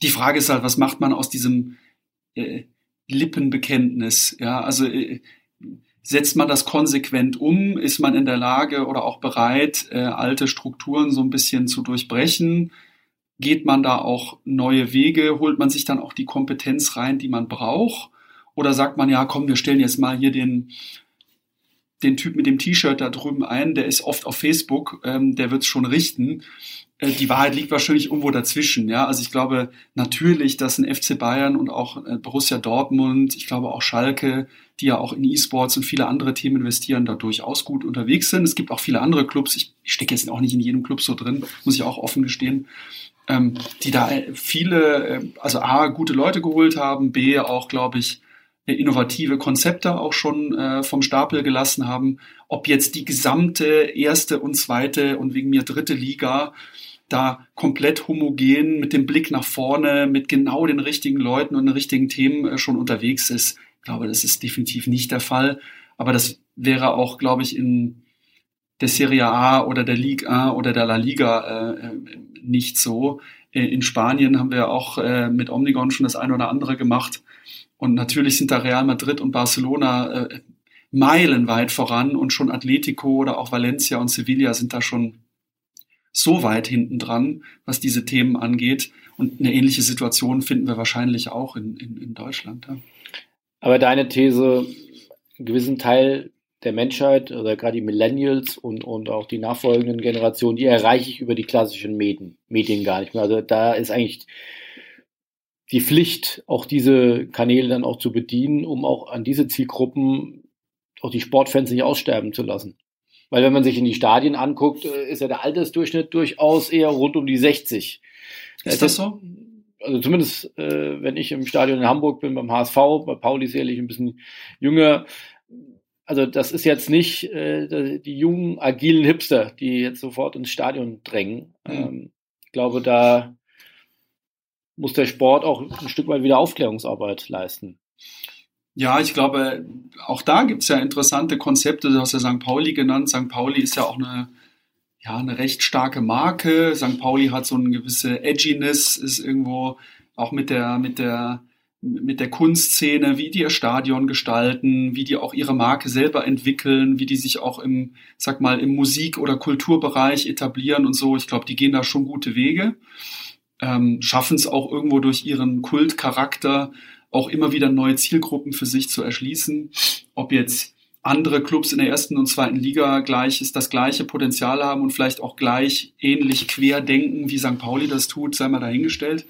die Frage ist halt, was macht man aus diesem äh, Lippenbekenntnis? Ja, also äh, setzt man das konsequent um? Ist man in der Lage oder auch bereit, äh, alte Strukturen so ein bisschen zu durchbrechen? Geht man da auch neue Wege? Holt man sich dann auch die Kompetenz rein, die man braucht? Oder sagt man, ja, komm, wir stellen jetzt mal hier den den Typ mit dem T-Shirt da drüben ein, der ist oft auf Facebook, ähm, der wird es schon richten. Äh, die Wahrheit liegt wahrscheinlich irgendwo dazwischen. Ja, also ich glaube natürlich, dass ein FC Bayern und auch äh, Borussia Dortmund, ich glaube auch Schalke, die ja auch in E-Sports und viele andere Themen investieren, da durchaus gut unterwegs sind. Es gibt auch viele andere Clubs. Ich, ich stecke jetzt auch nicht in jedem Club so drin, muss ich auch offen gestehen. Ähm, die da äh, viele, äh, also A, gute Leute geholt haben, B, auch, glaube ich, innovative Konzepte auch schon äh, vom Stapel gelassen haben. Ob jetzt die gesamte erste und zweite und wegen mir dritte Liga da komplett homogen mit dem Blick nach vorne, mit genau den richtigen Leuten und den richtigen Themen äh, schon unterwegs ist. Ich glaube, das ist definitiv nicht der Fall. Aber das wäre auch, glaube ich, in der Serie A oder der Ligue 1 oder der La Liga äh, nicht so. Äh, in Spanien haben wir auch äh, mit Omnigon schon das eine oder andere gemacht und natürlich sind da Real Madrid und Barcelona äh, meilenweit voran und schon Atletico oder auch Valencia und Sevilla sind da schon so weit hinten dran, was diese Themen angeht. Und eine ähnliche Situation finden wir wahrscheinlich auch in, in, in Deutschland. Ja. Aber deine These, einen gewissen Teil der Menschheit oder gerade die Millennials und, und auch die nachfolgenden Generationen, die erreiche ich über die klassischen Medien, Medien gar nicht mehr. Also da ist eigentlich die Pflicht, auch diese Kanäle dann auch zu bedienen, um auch an diese Zielgruppen auch die Sportfans nicht aussterben zu lassen. Weil wenn man sich in die Stadien anguckt, äh, ist ja der Altersdurchschnitt durchaus eher rund um die 60. Ist das so? Also zumindest, äh, wenn ich im Stadion in Hamburg bin beim HSV, bei Pauli sicherlich ein bisschen jünger. Also das ist jetzt nicht äh, die jungen, agilen Hipster, die jetzt sofort ins Stadion drängen. Mhm. Ähm, ich glaube, da muss der Sport auch ein Stück weit wieder Aufklärungsarbeit leisten. Ja, ich glaube, auch da gibt es ja interessante Konzepte. Du hast ja St. Pauli genannt. St. Pauli ist ja auch eine, ja, eine recht starke Marke. St. Pauli hat so eine gewisse Edginess, ist irgendwo auch mit der, mit der, mit der Kunstszene, wie die ihr Stadion gestalten, wie die auch ihre Marke selber entwickeln, wie die sich auch im, sag mal, im Musik- oder Kulturbereich etablieren und so. Ich glaube, die gehen da schon gute Wege ähm, schaffen es auch irgendwo durch ihren Kultcharakter auch immer wieder neue Zielgruppen für sich zu erschließen. Ob jetzt andere Clubs in der ersten und zweiten Liga gleich ist das gleiche Potenzial haben und vielleicht auch gleich ähnlich quer denken, wie St. Pauli das tut, sei mal dahingestellt.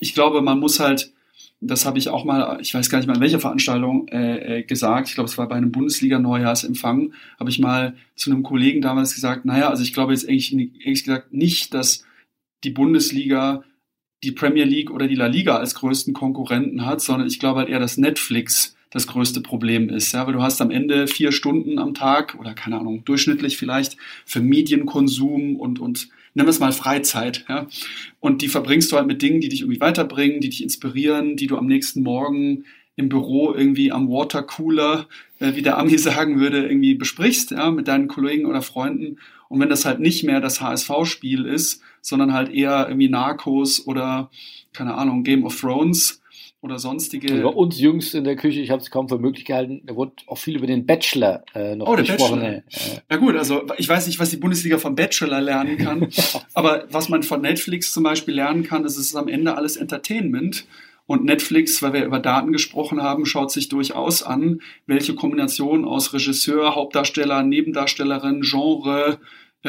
Ich glaube, man muss halt, das habe ich auch mal, ich weiß gar nicht mal in welcher Veranstaltung äh, äh gesagt, ich glaube, es war bei einem Bundesliga-Neujahrsempfang, habe ich mal zu einem Kollegen damals gesagt, naja, also ich glaube jetzt eigentlich, ehrlich gesagt nicht, dass die Bundesliga die Premier League oder die La Liga als größten Konkurrenten hat, sondern ich glaube halt eher, dass Netflix das größte Problem ist. Ja, weil du hast am Ende vier Stunden am Tag oder keine Ahnung, durchschnittlich vielleicht für Medienkonsum und, und wir es mal Freizeit. Ja? Und die verbringst du halt mit Dingen, die dich irgendwie weiterbringen, die dich inspirieren, die du am nächsten Morgen im Büro irgendwie am Watercooler, äh, wie der Ami sagen würde, irgendwie besprichst, ja, mit deinen Kollegen oder Freunden. Und wenn das halt nicht mehr das HSV-Spiel ist, sondern halt eher irgendwie Narcos oder, keine Ahnung, Game of Thrones, oder sonstige. Bei uns jüngst in der Küche, ich habe es kaum für möglich gehalten, da wurde auch viel über den Bachelor äh, noch oh, gesprochen. Bachelor. Äh, ja gut, also ich weiß nicht, was die Bundesliga vom Bachelor lernen kann, aber was man von Netflix zum Beispiel lernen kann, ist, es ist am Ende alles Entertainment. Und Netflix, weil wir über Daten gesprochen haben, schaut sich durchaus an, welche Kombination aus Regisseur, Hauptdarsteller, Nebendarstellerin, Genre,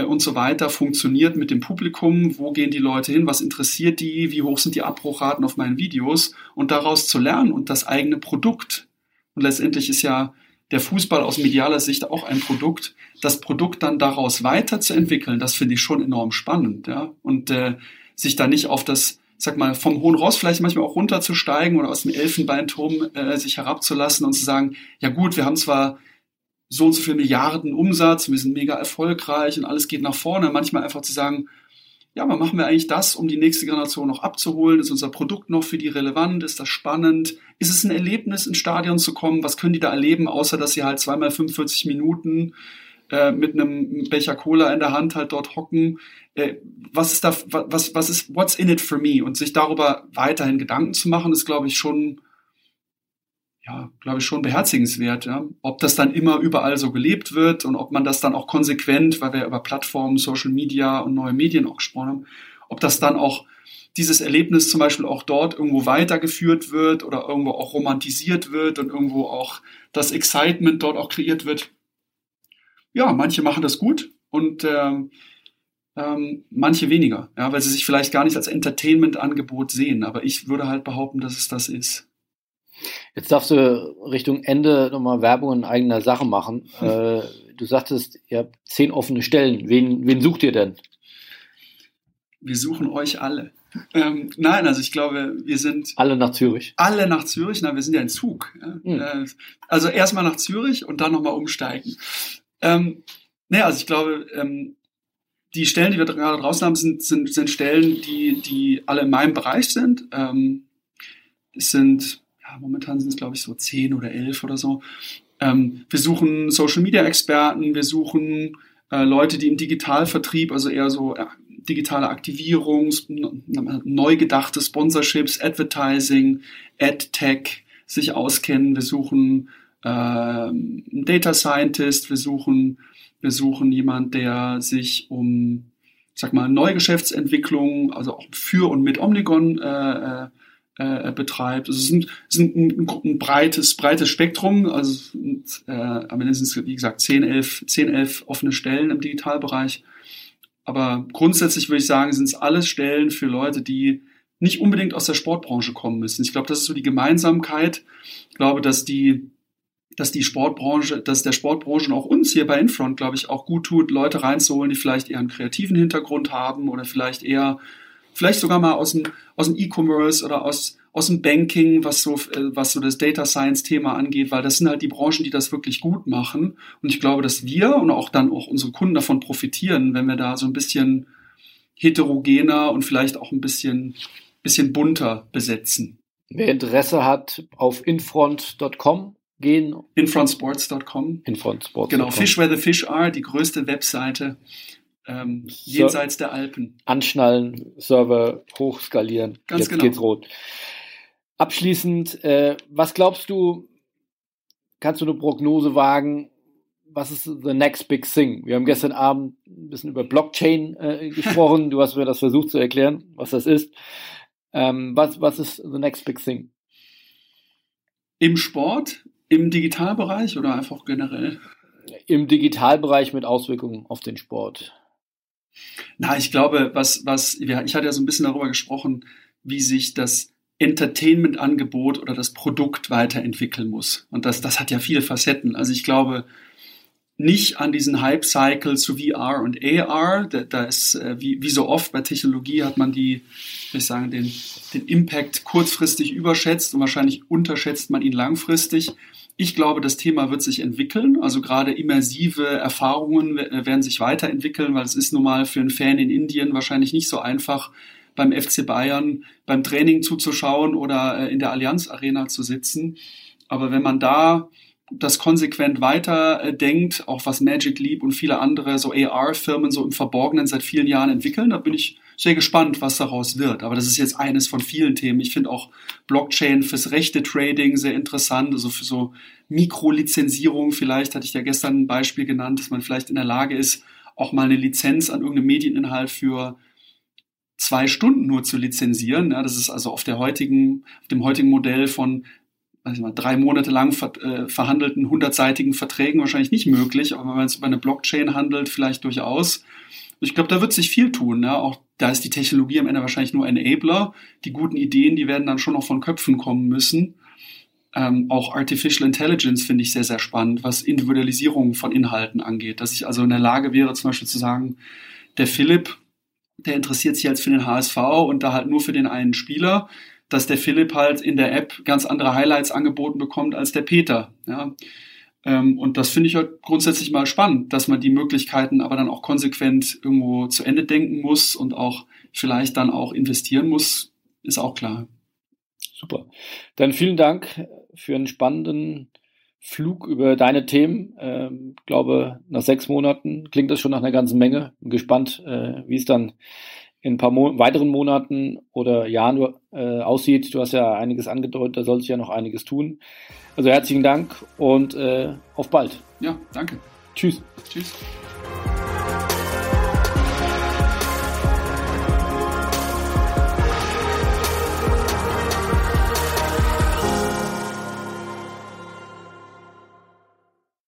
und so weiter funktioniert mit dem Publikum, wo gehen die Leute hin, was interessiert die, wie hoch sind die Abbruchraten auf meinen Videos und daraus zu lernen und das eigene Produkt. Und letztendlich ist ja der Fußball aus medialer Sicht auch ein Produkt, das Produkt dann daraus weiterzuentwickeln, das finde ich schon enorm spannend, ja. Und äh, sich da nicht auf das, sag mal, vom hohen Ross vielleicht manchmal auch runterzusteigen oder aus dem Elfenbeinturm äh, sich herabzulassen und zu sagen, ja gut, wir haben zwar so und so viel Milliarden Umsatz, wir sind mega erfolgreich und alles geht nach vorne. Manchmal einfach zu sagen, ja, was machen wir eigentlich das, um die nächste Generation noch abzuholen? Ist unser Produkt noch für die relevant? Ist das spannend? Ist es ein Erlebnis, ins Stadion zu kommen? Was können die da erleben, außer dass sie halt zweimal 45 Minuten äh, mit einem Becher Cola in der Hand halt dort hocken? Äh, was ist da, was, was ist, what's in it for me? Und sich darüber weiterhin Gedanken zu machen, ist, glaube ich, schon ja, glaube ich, schon beherzigenswert. Ja? Ob das dann immer überall so gelebt wird und ob man das dann auch konsequent, weil wir über Plattformen, Social Media und neue Medien auch gesprochen haben, ob das dann auch dieses Erlebnis zum Beispiel auch dort irgendwo weitergeführt wird oder irgendwo auch romantisiert wird und irgendwo auch das Excitement dort auch kreiert wird. Ja, manche machen das gut und ähm, ähm, manche weniger, ja, weil sie sich vielleicht gar nicht als Entertainment-Angebot sehen. Aber ich würde halt behaupten, dass es das ist. Jetzt darfst du Richtung Ende nochmal Werbung in eigener Sache machen. Hm. du sagtest, ihr habt zehn offene Stellen. Wen, wen sucht ihr denn? Wir suchen euch alle. Ähm, nein, also ich glaube, wir sind. Alle nach Zürich. Alle nach Zürich. Na, wir sind ja in Zug. Mhm. Äh, also erstmal nach Zürich und dann nochmal umsteigen. Ähm, naja, also ich glaube, ähm, die Stellen, die wir gerade draußen haben, sind, sind, sind Stellen, die, die alle in meinem Bereich sind. Ähm, es sind momentan sind es, glaube ich, so zehn oder elf oder so. Ähm, wir suchen Social Media Experten, wir suchen äh, Leute, die im Digitalvertrieb, also eher so ja, digitale Aktivierung, neu gedachte Sponsorships, Advertising, AdTech sich auskennen. Wir suchen äh, einen Data Scientist, wir suchen, wir suchen jemand, der sich um, sag mal, Neugeschäftsentwicklung, also auch für und mit Omnigon äh, äh betreibt. Also es sind, sind ein, ein, breites, breites Spektrum. Also äh, am Ende sind es, wie gesagt, 10, 11, 10, 11 offene Stellen im Digitalbereich. Aber grundsätzlich würde ich sagen, sind es alles Stellen für Leute, die nicht unbedingt aus der Sportbranche kommen müssen. Ich glaube, das ist so die Gemeinsamkeit. Ich glaube, dass die, dass die Sportbranche, dass der Sportbranche und auch uns hier bei Infront, glaube ich, auch gut tut, Leute reinzuholen, die vielleicht eher einen kreativen Hintergrund haben oder vielleicht eher vielleicht sogar mal aus dem, aus dem E-Commerce oder aus, aus dem Banking, was so, äh, was so das Data Science Thema angeht, weil das sind halt die Branchen, die das wirklich gut machen. Und ich glaube, dass wir und auch dann auch unsere Kunden davon profitieren, wenn wir da so ein bisschen heterogener und vielleicht auch ein bisschen, bisschen bunter besetzen. Wer Interesse hat, auf infront.com gehen. Infrontsports.com. Infrontsports. Genau, Fish Where the Fish Are, die größte Webseite ähm, jenseits der Alpen. Anschnallen, Server hochskalieren. Ganz Jetzt genau. geht's rot. Abschließend, äh, was glaubst du, kannst du eine Prognose wagen? Was ist the next big thing? Wir haben gestern Abend ein bisschen über Blockchain äh, gesprochen. du hast mir das versucht zu erklären, was das ist. Ähm, was, was ist the next big thing? Im Sport, im Digitalbereich oder einfach generell? Im Digitalbereich mit Auswirkungen auf den Sport. Na, ich glaube, was, was, ich hatte ja so ein bisschen darüber gesprochen, wie sich das Entertainment-Angebot oder das Produkt weiterentwickeln muss. Und das, das hat ja viele Facetten. Also ich glaube nicht an diesen Hype-Cycle zu VR und AR. Da, da ist, äh, wie, wie so oft bei Technologie hat man die, ich sagen, den, den Impact kurzfristig überschätzt und wahrscheinlich unterschätzt man ihn langfristig. Ich glaube, das Thema wird sich entwickeln. Also gerade immersive Erfahrungen werden sich weiterentwickeln, weil es ist nun mal für einen Fan in Indien wahrscheinlich nicht so einfach, beim FC Bayern beim Training zuzuschauen oder äh, in der Allianz Arena zu sitzen. Aber wenn man da das konsequent weiter äh, auch was Magic Leap und viele andere so AR-Firmen so im Verborgenen seit vielen Jahren entwickeln, da bin ich sehr gespannt, was daraus wird. Aber das ist jetzt eines von vielen Themen. Ich finde auch Blockchain fürs rechte Trading sehr interessant, also für so Mikrolizenzierung. Vielleicht hatte ich ja gestern ein Beispiel genannt, dass man vielleicht in der Lage ist, auch mal eine Lizenz an irgendeinem Medieninhalt für zwei Stunden nur zu lizenzieren. Ja, das ist also auf der heutigen, auf dem heutigen Modell von mal, drei Monate lang ver äh, verhandelten hundertseitigen Verträgen wahrscheinlich nicht möglich, aber wenn man es über eine Blockchain handelt, vielleicht durchaus. Ich glaube, da wird sich viel tun. Ja? Auch da ist die Technologie am Ende wahrscheinlich nur Enabler. Die guten Ideen, die werden dann schon noch von Köpfen kommen müssen. Ähm, auch Artificial Intelligence finde ich sehr, sehr spannend, was Individualisierung von Inhalten angeht. Dass ich also in der Lage wäre, zum Beispiel zu sagen, der Philipp, der interessiert sich jetzt für den HSV und da halt nur für den einen Spieler dass der Philipp halt in der App ganz andere Highlights angeboten bekommt als der Peter. Ja. Ähm, und das finde ich halt grundsätzlich mal spannend, dass man die Möglichkeiten aber dann auch konsequent irgendwo zu Ende denken muss und auch vielleicht dann auch investieren muss, ist auch klar. Super. Dann vielen Dank für einen spannenden Flug über deine Themen. Ähm, glaube, nach sechs Monaten klingt das schon nach einer ganzen Menge. Bin gespannt, äh, wie es dann in ein paar Mo weiteren Monaten oder Jahren äh, aussieht. Du hast ja einiges angedeutet, da soll sich ja noch einiges tun. Also herzlichen Dank und äh, auf bald. Ja, danke. Tschüss. Tschüss.